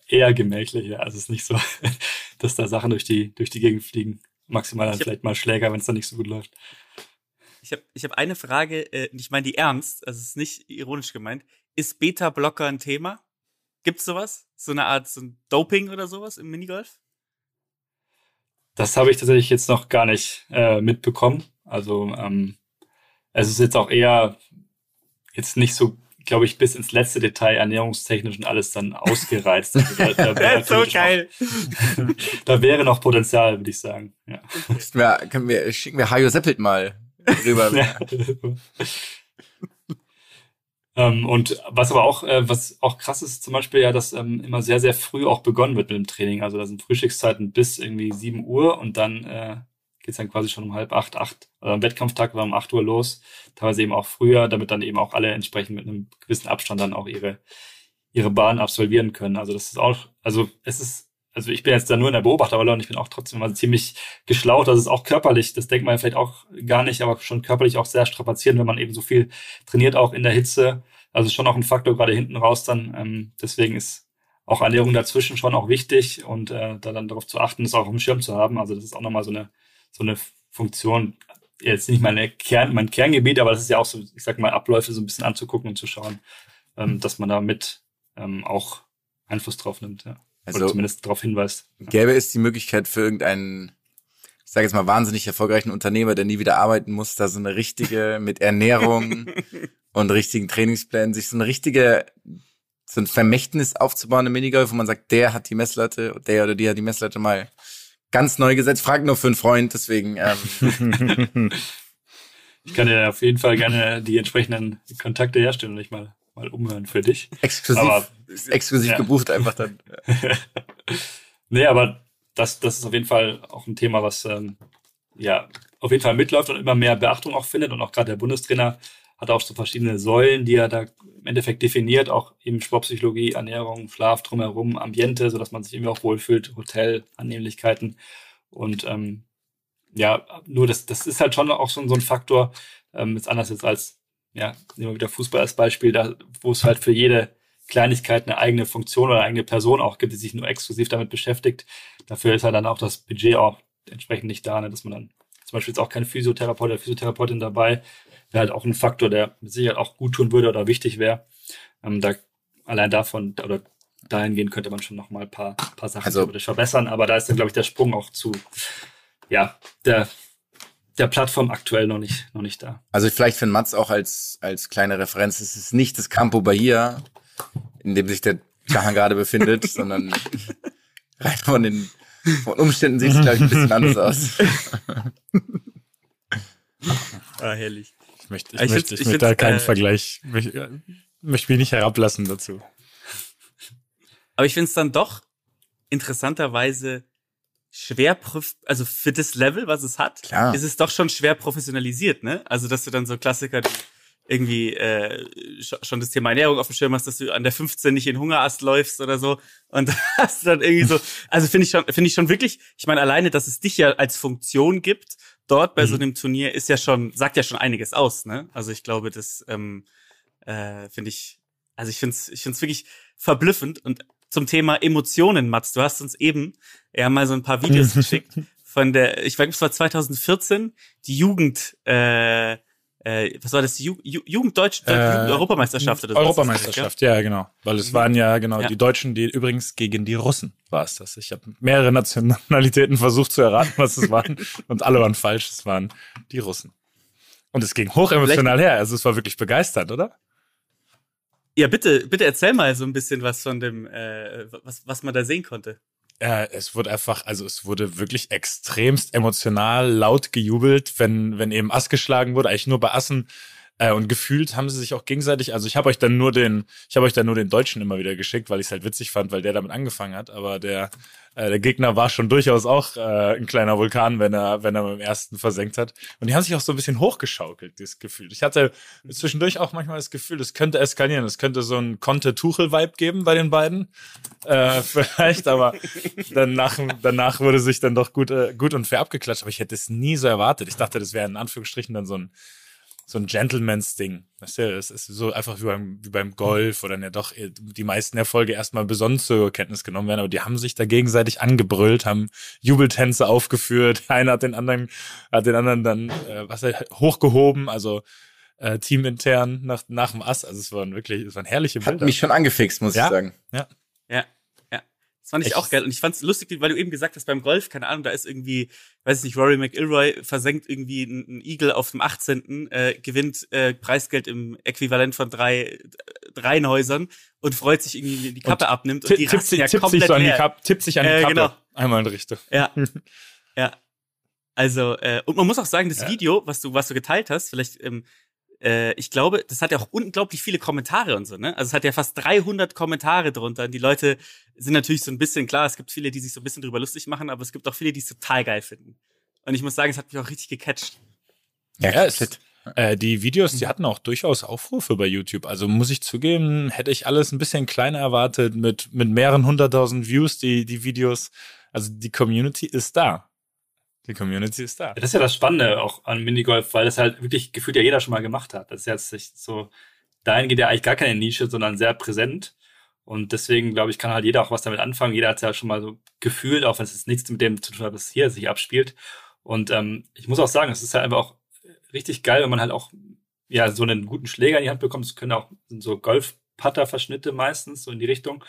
eher gemächlich, ja. Also es ist nicht so, dass da Sachen durch die, durch die Gegend fliegen. Maximal dann vielleicht mal Schläger, wenn es dann nicht so gut läuft.
Ich habe ich hab eine Frage, äh, ich meine die ernst, also es ist nicht ironisch gemeint. Ist Beta-Blocker ein Thema? Gibt's sowas? So eine Art so ein Doping oder sowas im Minigolf?
Das habe ich tatsächlich jetzt noch gar nicht äh, mitbekommen. Also ähm, es ist jetzt auch eher jetzt nicht so, glaube ich, bis ins letzte Detail ernährungstechnisch und alles dann ausgereizt. Also da, da, wäre
so geil.
Noch, da wäre noch Potenzial, würde ich sagen. Ja.
Wir, können wir, schicken wir Hajo Seppelt mal rüber.
Ja. ähm, und was aber auch, äh, was auch krass ist, zum Beispiel ja, dass ähm, immer sehr, sehr früh auch begonnen wird mit dem Training. Also da sind Frühstückszeiten bis irgendwie 7 Uhr und dann äh, geht's dann quasi schon um halb acht, acht. Also am Wettkampftag war um 8 Uhr los, teilweise eben auch früher, damit dann eben auch alle entsprechend mit einem gewissen Abstand dann auch ihre, ihre Bahn absolvieren können. Also das ist auch, also es ist also ich bin jetzt da nur in der Beobachterrolle und ich bin auch trotzdem mal ziemlich geschlaucht. Das ist auch körperlich, das denkt man vielleicht auch gar nicht, aber schon körperlich auch sehr strapazierend, wenn man eben so viel trainiert, auch in der Hitze. Also schon auch ein Faktor gerade hinten raus dann. Ähm, deswegen ist auch Ernährung dazwischen schon auch wichtig und äh, da dann darauf zu achten, das auch dem Schirm zu haben. Also das ist auch nochmal so eine, so eine Funktion, jetzt nicht meine Kern, mein Kerngebiet, aber das ist ja auch so, ich sag mal, Abläufe so ein bisschen anzugucken und zu schauen, ähm, dass man da mit ähm, auch Einfluss drauf nimmt, ja. Oder
Also
zumindest darauf hinweist.
gäbe es die Möglichkeit für irgendeinen, ich sage jetzt mal wahnsinnig erfolgreichen Unternehmer, der nie wieder arbeiten muss, da so eine richtige mit Ernährung und richtigen Trainingsplänen sich so eine richtige so ein Vermächtnis aufzubauen im Minigolf, wo man sagt, der hat die Messlatte, der oder die hat die Messlatte mal ganz neu gesetzt. Frag nur für einen Freund, deswegen ähm,
Ich kann dir auf jeden Fall gerne die entsprechenden Kontakte herstellen und dich mal, mal umhören für dich.
exklusiv,
Aber-
exklusiv
Ja.
gebucht einfach dann.
nee, aber das, das ist auf jeden Fall auch ein Thema, was ähm, ja auf jeden Fall mitläuft und immer mehr Beachtung auch findet. Und auch gerade der Bundestrainer hat auch so verschiedene Säulen, die er da im Endeffekt definiert, auch eben Sportpsychologie, Ernährung, Schlaf drumherum, Ambiente, sodass man sich irgendwie auch wohlfühlt, Hotel, Annehmlichkeiten. Und ähm, ja, nur das, das ist halt schon auch so, so ein Faktor, ähm, ist anders jetzt als, ja, nehmen wir wieder Fußball als Beispiel, da, wo es halt für jede Kleinigkeit eine eigene Funktion oder eine eigene Person auch gibt, die sich nur exklusiv damit beschäftigt. Dafür ist halt dann auch das Budget auch entsprechend nicht da, ne, dass man dann zum Beispiel jetzt auch kein Physiotherapeut oder Physiotherapeutin dabei, wäre halt auch ein Faktor, der mit Sicherheit auch gut tun würde oder wichtig wäre. Ähm, da allein davon oder dahingehend könnte man schon noch mal ein paar, paar Sachen
Also-
verbessern, aber da ist dann, glaube ich, der Sprung auch zu, ja, der, der Plattform aktuell noch nicht, noch nicht da.
Also vielleicht für den Mats auch als, als kleine Referenz, es ist nicht das Campo Bahia, in dem sich der Jahan gerade befindet, sondern rein von den von Umständen sieht es, glaube ich, ein bisschen anders aus.
Ah, herrlich.
Ich möchte, ich
Ich
möchte, ich
ich
möchte da keinen
äh,
Vergleich, möchte, äh, möchte mich nicht herablassen dazu.
Aber ich finde es dann doch interessanterweise schwer, also für das Level, was es hat,
Klar.
ist es doch schon schwer professionalisiert, ne? Also, dass du dann so Klassiker die irgendwie äh, sch- schon das Thema Ernährung auf dem Schirm hast, dass du an der 15 nicht in Hungerast läufst oder so und hast dann irgendwie so, also finde ich schon, finde ich schon wirklich, ich meine alleine, dass es dich ja als Funktion gibt, dort bei so einem Turnier ist ja schon, sagt ja schon einiges aus, ne? Also ich glaube, das ähm, äh, finde ich, also ich finde es ich find's wirklich verblüffend und zum Thema Emotionen, Mats, du hast uns eben ja mal so ein paar Videos geschickt von der, ich weiß, es war 2014, die Jugend, äh, äh, was war das, die Ju Ju Jugenddeutsch,
Äh,
Europameisterschaft oder so?
Europameisterschaft, ja, genau. Weil es waren ja genau
Ja.
die Deutschen, die übrigens gegen die Russen war es das. Ich habe mehrere Nationalitäten versucht zu erraten, was es waren und alle waren falsch. Es waren die Russen. Und es ging hochemotional her. Also es war wirklich begeisternd, oder?
Ja, bitte, bitte erzähl mal so ein bisschen was von dem, äh, was, was man da sehen konnte.
Äh, es wurde einfach, also es wurde wirklich extremst emotional laut gejubelt, wenn, wenn eben Ass geschlagen wurde. Eigentlich nur bei Assen Äh, und gefühlt haben sie sich auch gegenseitig, also ich habe euch dann nur den, ich habe euch dann nur den Deutschen immer wieder geschickt, weil ich es halt witzig fand, weil der damit angefangen hat. Aber der, äh, der Gegner war schon durchaus auch äh, ein kleiner Vulkan, wenn er, wenn er beim ersten versenkt hat. Und die haben sich auch so ein bisschen hochgeschaukelt, dieses Gefühl. Ich hatte zwischendurch auch manchmal das Gefühl, das könnte eskalieren. Es könnte so ein Conte-Tuchel-Vibe geben bei den beiden. Äh, vielleicht, aber danach, danach wurde sich dann doch gut, äh, gut und fair abgeklatscht. Aber ich hätte es nie so erwartet. Ich dachte, das wäre in Anführungsstrichen dann so ein so ein Gentleman's-Ding. Weißt du, es ist so einfach wie beim, wie beim Golf oder ja doch die meisten Erfolge erstmal besonders zur Kenntnis genommen werden, aber die haben sich da gegenseitig angebrüllt, haben Jubeltänze aufgeführt, einer hat den anderen, hat den anderen dann, äh, was hochgehoben, also äh, teamintern nach, nach dem Ass. Also es waren wirklich, es waren herrliche
Bilder. Hat mich schon angefixt, muss
ja?
ich sagen.
Ja.
Ja. Das fand ich Echt? auch geil. Und ich fand's lustig, weil du eben gesagt hast, beim Golf, keine Ahnung, da ist irgendwie, weiß ich nicht, Rory McIlroy versenkt irgendwie einen Eagle auf dem 18., äh, gewinnt äh, Preisgeld im Äquivalent von drei, äh, drei Häusern und freut sich irgendwie, die Kappe und abnimmt und die
tippt sich, ja tippt komplett sich so an die Kappe, tippt sich an die
äh,
Kappe.
Genau.
Einmal in Richtung.
Ja. ja. Also, äh, und man muss auch sagen, das ja. Video, was du, was du geteilt hast, vielleicht ähm, äh, ich glaube, das hat ja auch unglaublich viele Kommentare und so, ne? Also es hat ja fast 300 Kommentare drunter. Und die Leute sind natürlich so ein bisschen klar, es gibt viele, die sich so ein bisschen drüber lustig machen, aber es gibt auch viele, die es total geil finden. Und ich muss sagen, es hat mich auch richtig gecatcht.
Ja, ja es, äh, die Videos, die hatten auch durchaus Aufrufe bei YouTube. Also muss ich zugeben, hätte ich alles ein bisschen kleiner erwartet, mit, mit mehreren hunderttausend Views, die, die Videos. Also die Community ist da. Die Community ist da.
Das ist ja das Spannende auch an Minigolf, weil das halt wirklich gefühlt ja jeder schon mal gemacht hat. Das ist jetzt so, dahin geht ja eigentlich gar keine Nische, sondern sehr präsent. Und deswegen, glaube ich, kann halt jeder auch was damit anfangen. Jeder hat es ja schon mal so gefühlt, auch wenn es nichts mit dem zu tun hat, was hier sich abspielt. Und ähm, ich muss auch sagen, es ist halt einfach auch richtig geil, wenn man halt auch ja so einen guten Schläger in die Hand bekommt. Es können auch so Golf-Putter-Verschnitte meistens so in die Richtung.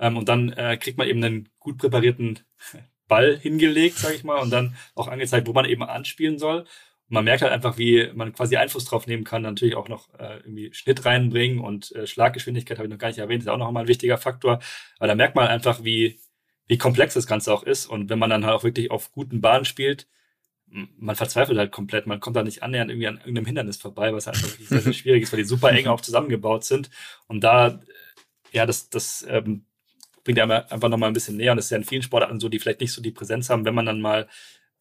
Ähm, und dann äh, kriegt man eben einen gut präparierten Ball hingelegt, sage ich mal, und dann auch angezeigt, wo man eben anspielen soll. Und man merkt halt einfach, wie man quasi Einfluss drauf nehmen kann, natürlich auch noch äh, irgendwie Schnitt reinbringen und äh, Schlaggeschwindigkeit habe ich noch gar nicht erwähnt, ist auch noch mal ein wichtiger Faktor. Aber da merkt man einfach, wie, wie komplex das Ganze auch ist. Und wenn man dann halt auch wirklich auf guten Bahnen spielt, man verzweifelt halt komplett. Man kommt da nicht annähernd irgendwie an irgendeinem Hindernis vorbei, was einfach wirklich sehr, sehr schwierig ist, weil die super eng auch zusammengebaut sind. Und da, ja, das, das ähm, bringt einem einfach nochmal ein bisschen näher. Und das ist ja in vielen Sportarten so, die vielleicht nicht so die Präsenz haben, wenn man dann mal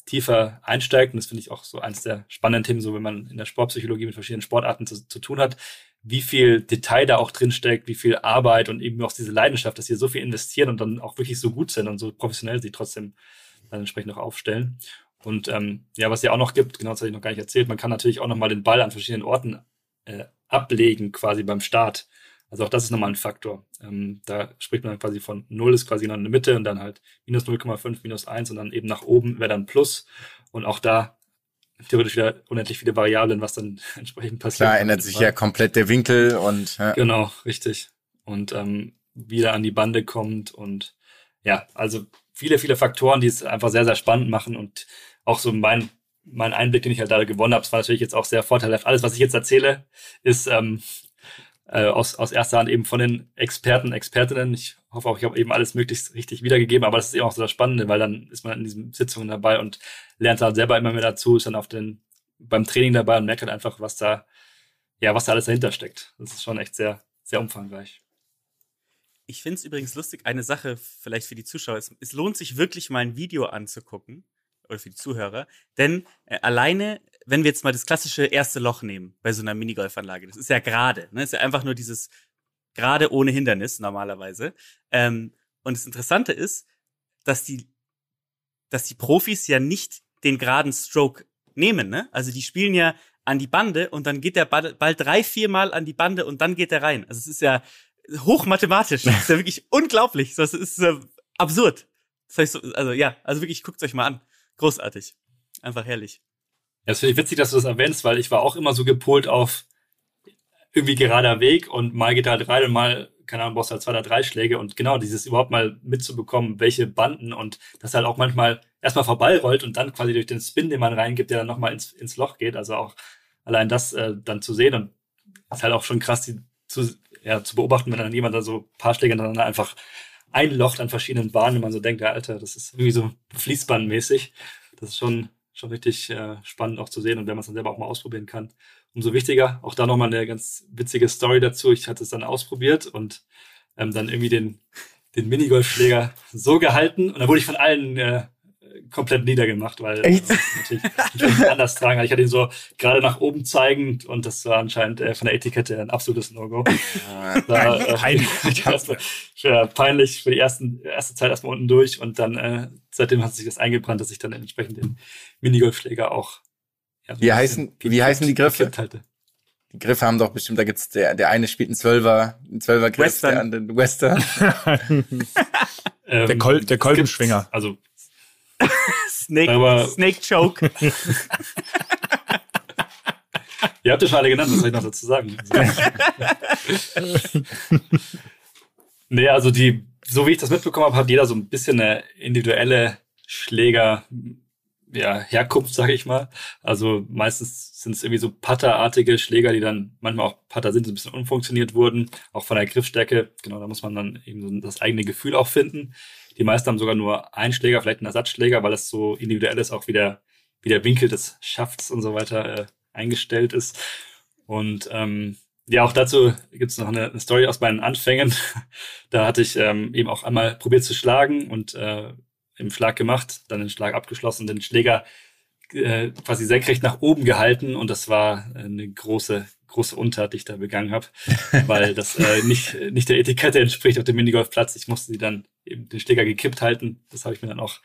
tiefer einsteigt. Und das finde ich auch so eines der spannenden Themen, so wenn man in der Sportpsychologie mit verschiedenen Sportarten zu, zu tun hat, wie viel Detail da auch drin steckt, wie viel Arbeit und eben auch diese Leidenschaft, dass sie so viel investieren und dann auch wirklich so gut sind und so professionell sie trotzdem dann entsprechend auch aufstellen. Und ähm, ja, was ja auch noch gibt, genau das habe ich noch gar nicht erzählt, man kann natürlich auch nochmal den Ball an verschiedenen Orten äh, ablegen, quasi beim Start. Also auch das ist nochmal ein Faktor. Ähm, da spricht man dann quasi von 0 ist quasi noch in der Mitte und dann halt minus 0,5, minus 1 und dann eben nach oben wäre dann Plus. Und auch da theoretisch wieder unendlich viele Variablen, was dann entsprechend passiert.
Da ändert sich ja komplett der Winkel und
ja. Genau, richtig. Und ähm, wieder an die Bande kommt und ja, also viele, viele Faktoren, die es einfach sehr, sehr spannend machen und auch so mein, mein Einblick, den ich halt da gewonnen habe, das war natürlich jetzt auch sehr vorteilhaft. Alles, was ich jetzt erzähle, ist ähm, äh, aus, aus erster Hand eben von den Experten, Expertinnen. Ich hoffe auch, ich habe eben alles möglichst richtig wiedergegeben, aber das ist eben auch so das Spannende, weil dann ist man in diesen Sitzungen dabei und lernt halt selber immer mehr dazu, ist dann auf den, beim Training dabei und merkt halt einfach, was da, ja, was da alles dahinter steckt. Das ist schon echt sehr, sehr umfangreich.
Ich finde es übrigens lustig, eine Sache vielleicht für die Zuschauer. Es, es lohnt sich wirklich mal ein Video anzugucken, oder für die Zuhörer, denn äh, alleine wenn wir jetzt mal das klassische erste Loch nehmen bei so einer Minigolfanlage, das ist ja gerade, ne? Das ist ja einfach nur dieses gerade ohne Hindernis normalerweise. Ähm, und das Interessante ist, dass die, dass die Profis ja nicht den geraden Stroke nehmen, ne? Also die spielen ja an die Bande und dann geht der Ball, Ball drei, viermal an die Bande und dann geht er rein. Also es ist ja hochmathematisch. Das ist ja wirklich unglaublich. Das ist äh, absurd. Das heißt, also ja, also wirklich, guckt euch mal an. Großartig. Einfach herrlich.
Ja, das finde ich witzig, dass du das erwähnst, weil ich war auch immer so gepolt auf irgendwie gerader Weg und mal geht halt rein und mal, keine Ahnung, brauchst halt zwei oder drei Schläge und genau dieses überhaupt mal mitzubekommen, welche Banden und das halt auch manchmal erstmal vorbeirollt und dann quasi durch den Spin, den man reingibt, der dann nochmal ins, ins Loch geht. Also auch allein das äh, dann zu sehen und ist halt auch schon krass, die zu, ja, zu beobachten, wenn dann jemand da so ein paar Schläge dann einfach einlocht an verschiedenen Bahnen und man so denkt, ja, Alter, das ist irgendwie so fließbandmäßig. Das ist schon schon richtig äh, spannend auch zu sehen und wenn man es dann selber auch mal ausprobieren kann, umso wichtiger. Auch da nochmal eine ganz witzige Story dazu. Ich hatte es dann ausprobiert und ähm, dann irgendwie den, den Minigolfschläger so gehalten und dann wurde ich von allen äh, komplett niedergemacht, weil
Echt?
äh, natürlich anders tragen. Ich hatte ihn so gerade nach oben zeigend und das war anscheinend äh, von der Etikette ein absolutes No-Go. Da, äh,
Peinlich.
erstmal- ja, peinlich für die ersten, erste Zeit erstmal unten durch und dann äh, seitdem hat sich das eingebrannt, dass ich dann entsprechend den Minigolfschläger auch ja, so
Wie heißen- wie heißen die Griffe?
Halte.
Die Griffe haben doch bestimmt, da gibt's der, der eine spielt einen Zwölfer, einen Zwölfer Griff,
Western.
der andere Western.
Ähm,
Der Kol- der Kolbenschwinger.
gibt- Also
Snake,
Aber-
Snake Choke.
Ihr habt ja schon alle genannt, was soll ich noch dazu sagen? nee, also die, so wie ich das mitbekommen habe, hat jeder so ein bisschen eine individuelle Schläger, ja, Herkunft, sage ich mal. Also meistens sind es irgendwie so Putterartige Schläger, die dann manchmal auch Putter sind, so ein bisschen unfunktioniert wurden, auch von der Griffstärke. Genau, da muss man dann eben so das eigene Gefühl auch finden. Die meisten haben sogar nur einen Schläger, vielleicht einen Ersatzschläger, weil das so individuell ist, auch wie der, wie der Winkel des Schafts und so weiter äh, eingestellt ist. Und ähm, ja, auch dazu gibt es noch eine, eine Story aus meinen Anfängen. da hatte ich ähm, eben auch einmal probiert zu schlagen und äh, im Schlag gemacht, dann den Schlag abgeschlossen, den Schläger äh, quasi senkrecht nach oben gehalten und das war eine große große Untat, die ich da begangen habe, weil das äh, nicht nicht der Etikette entspricht auf dem Minigolfplatz. Ich musste sie dann eben den Schläger gekippt halten. Das habe ich mir dann auch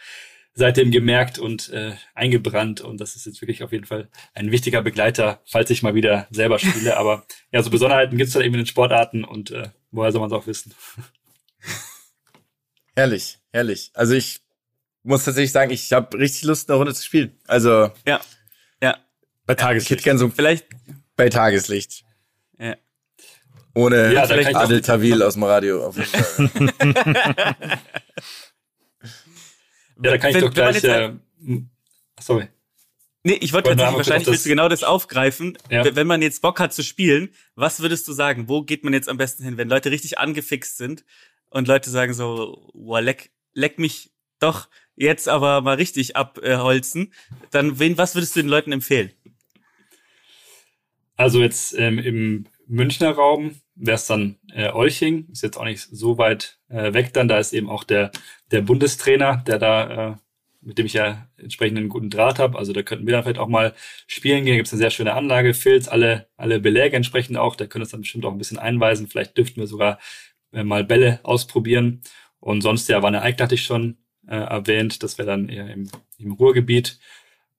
seitdem gemerkt und äh, eingebrannt und das ist jetzt wirklich auf jeden Fall ein wichtiger Begleiter, falls ich mal wieder selber spiele. Aber ja, so Besonderheiten gibt's dann eben in den Sportarten und äh, woher soll man es auch wissen?
Herrlich, herrlich. Also ich muss tatsächlich sagen, ich habe richtig Lust, eine Runde zu spielen. Also
Ja. Ja.
Bei
ich hätte
Tageslicht.
gern so
Vielleicht.
bei Tageslicht.
Ja.
Ohne
Ja, auch-
Adel Tawil aus dem Radio. Auf jeden Fall.
Ja, da kann ich
Wenn-
doch gleich. Äh, m- sorry.
Nee, ich wollte tatsächlich wahrscheinlich willst du genau das aufgreifen.
Ja.
Wenn man jetzt Bock hat zu spielen, was würdest du sagen? Wo geht man jetzt am besten hin, wenn Leute richtig angefixt sind und Leute sagen so, wow, leck, leck mich doch jetzt aber mal richtig abholzen, dann wen, was würdest du den Leuten empfehlen?
Also jetzt ähm, im Münchner Raum wäre es dann äh, Olching, ist jetzt auch nicht so weit äh, weg dann. Da ist eben auch der, der Bundestrainer, der da, äh, mit dem ich ja entsprechend einen guten Draht habe. Also da könnten wir dann vielleicht auch mal spielen gehen. Da gibt's eine sehr schöne Anlage, Filz, alle, alle Beläge entsprechend auch. Der könnte uns dann bestimmt auch ein bisschen einweisen. Vielleicht dürften wir sogar äh, mal Bälle ausprobieren. Und sonst ja, Wanne Eickel hatte ich schon äh, erwähnt. Das wäre dann eher im, im Ruhrgebiet.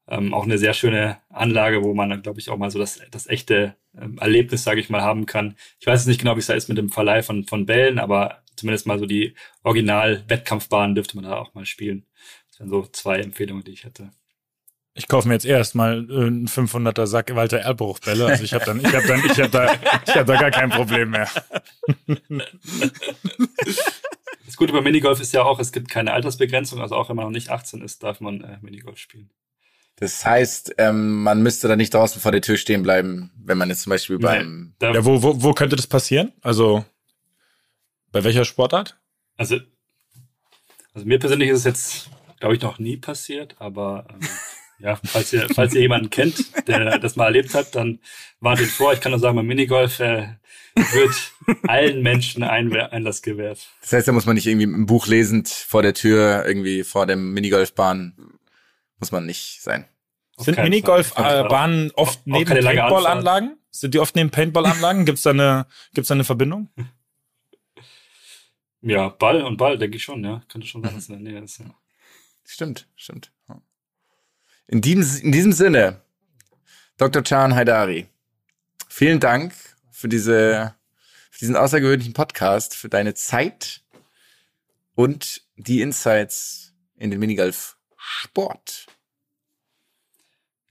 Ähm, auch eine sehr schöne Anlage, wo man dann, glaube ich, auch mal so das, das echte ähm, Erlebnis, sage ich mal, haben kann. Ich weiß jetzt nicht genau, wie es da ist mit dem Verleih von, von Bällen, aber zumindest mal so die Original-Wettkampfbahnen dürfte man da auch mal spielen. Das wären so zwei Empfehlungen, die ich hätte.
Ich kaufe mir jetzt erst mal äh, einen 500er Sack Walter Erlbruch-Bälle. Also ich habe dann, ich habe dann, ich habe da, ich habe da gar kein Problem mehr.
Das Gute beim Minigolf ist ja auch, es gibt keine Altersbegrenzung, also auch wenn man noch nicht 18 ist, darf man äh, Minigolf spielen.
Das heißt, ähm, man müsste da nicht draußen vor der Tür stehen bleiben, wenn man jetzt zum Beispiel beim
Ja, wo, wo, wo könnte das passieren? Also bei welcher Sportart?
also, also mir persönlich ist es jetzt, glaube ich, noch nie passiert, aber ähm, ja, falls ihr, falls ihr jemanden kennt, der das mal erlebt hat, dann wartet vor. Ich kann nur sagen, beim Minigolf äh, wird allen Menschen ein Einlass gewährt.
Das heißt, da muss man nicht irgendwie ein Buch lesend vor der Tür, irgendwie vor dem Minigolfbahn, muss man nicht sein.
Sind. Minigolfbahnen oft
Auch-
neben Paintball-Anlagen? Sind die oft neben Paintball-Anlagen? Gibt's da eine, gibt's da eine Verbindung?
Ja, Ball und Ball, denke ich schon, ja. Könnte schon sein, dass in der Nähe ist, ja.
Stimmt, stimmt. In diesem, in diesem Sinne, Dr. Chan Haidari, vielen Dank für diese, für diesen außergewöhnlichen Podcast, für deine Zeit und die Insights in den Minigolf-Sport.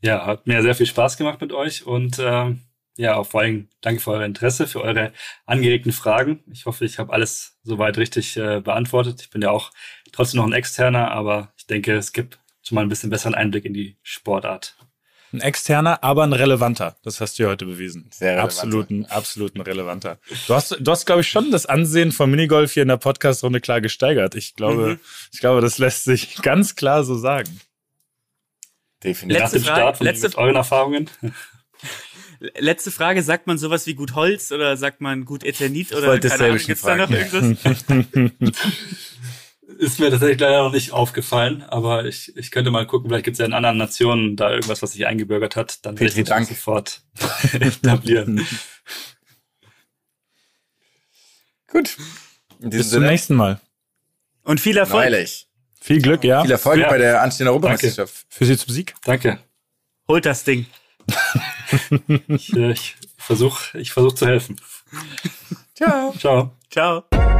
Ja, hat mir sehr viel Spaß gemacht mit euch und ähm, ja, auch vor allem danke für euer Interesse, für eure angeregten Fragen. Ich hoffe, ich habe alles soweit richtig äh, beantwortet. Ich bin ja auch trotzdem noch ein Externer, aber ich denke, es gibt schon mal ein bisschen besseren Einblick in die Sportart.
Ein externer, aber ein relevanter. Das hast du ja heute bewiesen.
Sehr relevanter.
Absoluten, absoluten relevanter. Du hast, du hast, glaube ich, schon das Ansehen von Minigolf hier in der Podcast-Runde klar gesteigert. Ich glaube,
Mhm.
ich glaube, das lässt sich ganz klar so sagen.
Definitiv.
Nach dem
Frage-
Start von
letzte-
mit euren Erfahrungen.
Letzte Frage, sagt man sowas wie gut Holz oder sagt man gut Eternit oder keine Ahnung, gibt's da noch irgendwas?
Ist mir tatsächlich leider noch nicht aufgefallen, aber ich, ich könnte mal gucken, vielleicht gibt es ja in anderen Nationen da irgendwas, was sich eingebürgert hat. Dann werde
Petri
ich das
Dank.
sofort etablieren.
Gut.
Bis zum nächsten Mal.
Und viel Erfolg.
Neulich.
Viel Glück, ja.
Viel Erfolg
Ja.
bei der anstehenden Europameisterschaft.
Für Sie zum Sieg.
Danke.
Holt das Ding.
Ich, äh, ich versuche ich versuch zu helfen.
Ciao.
Ciao.
Ciao.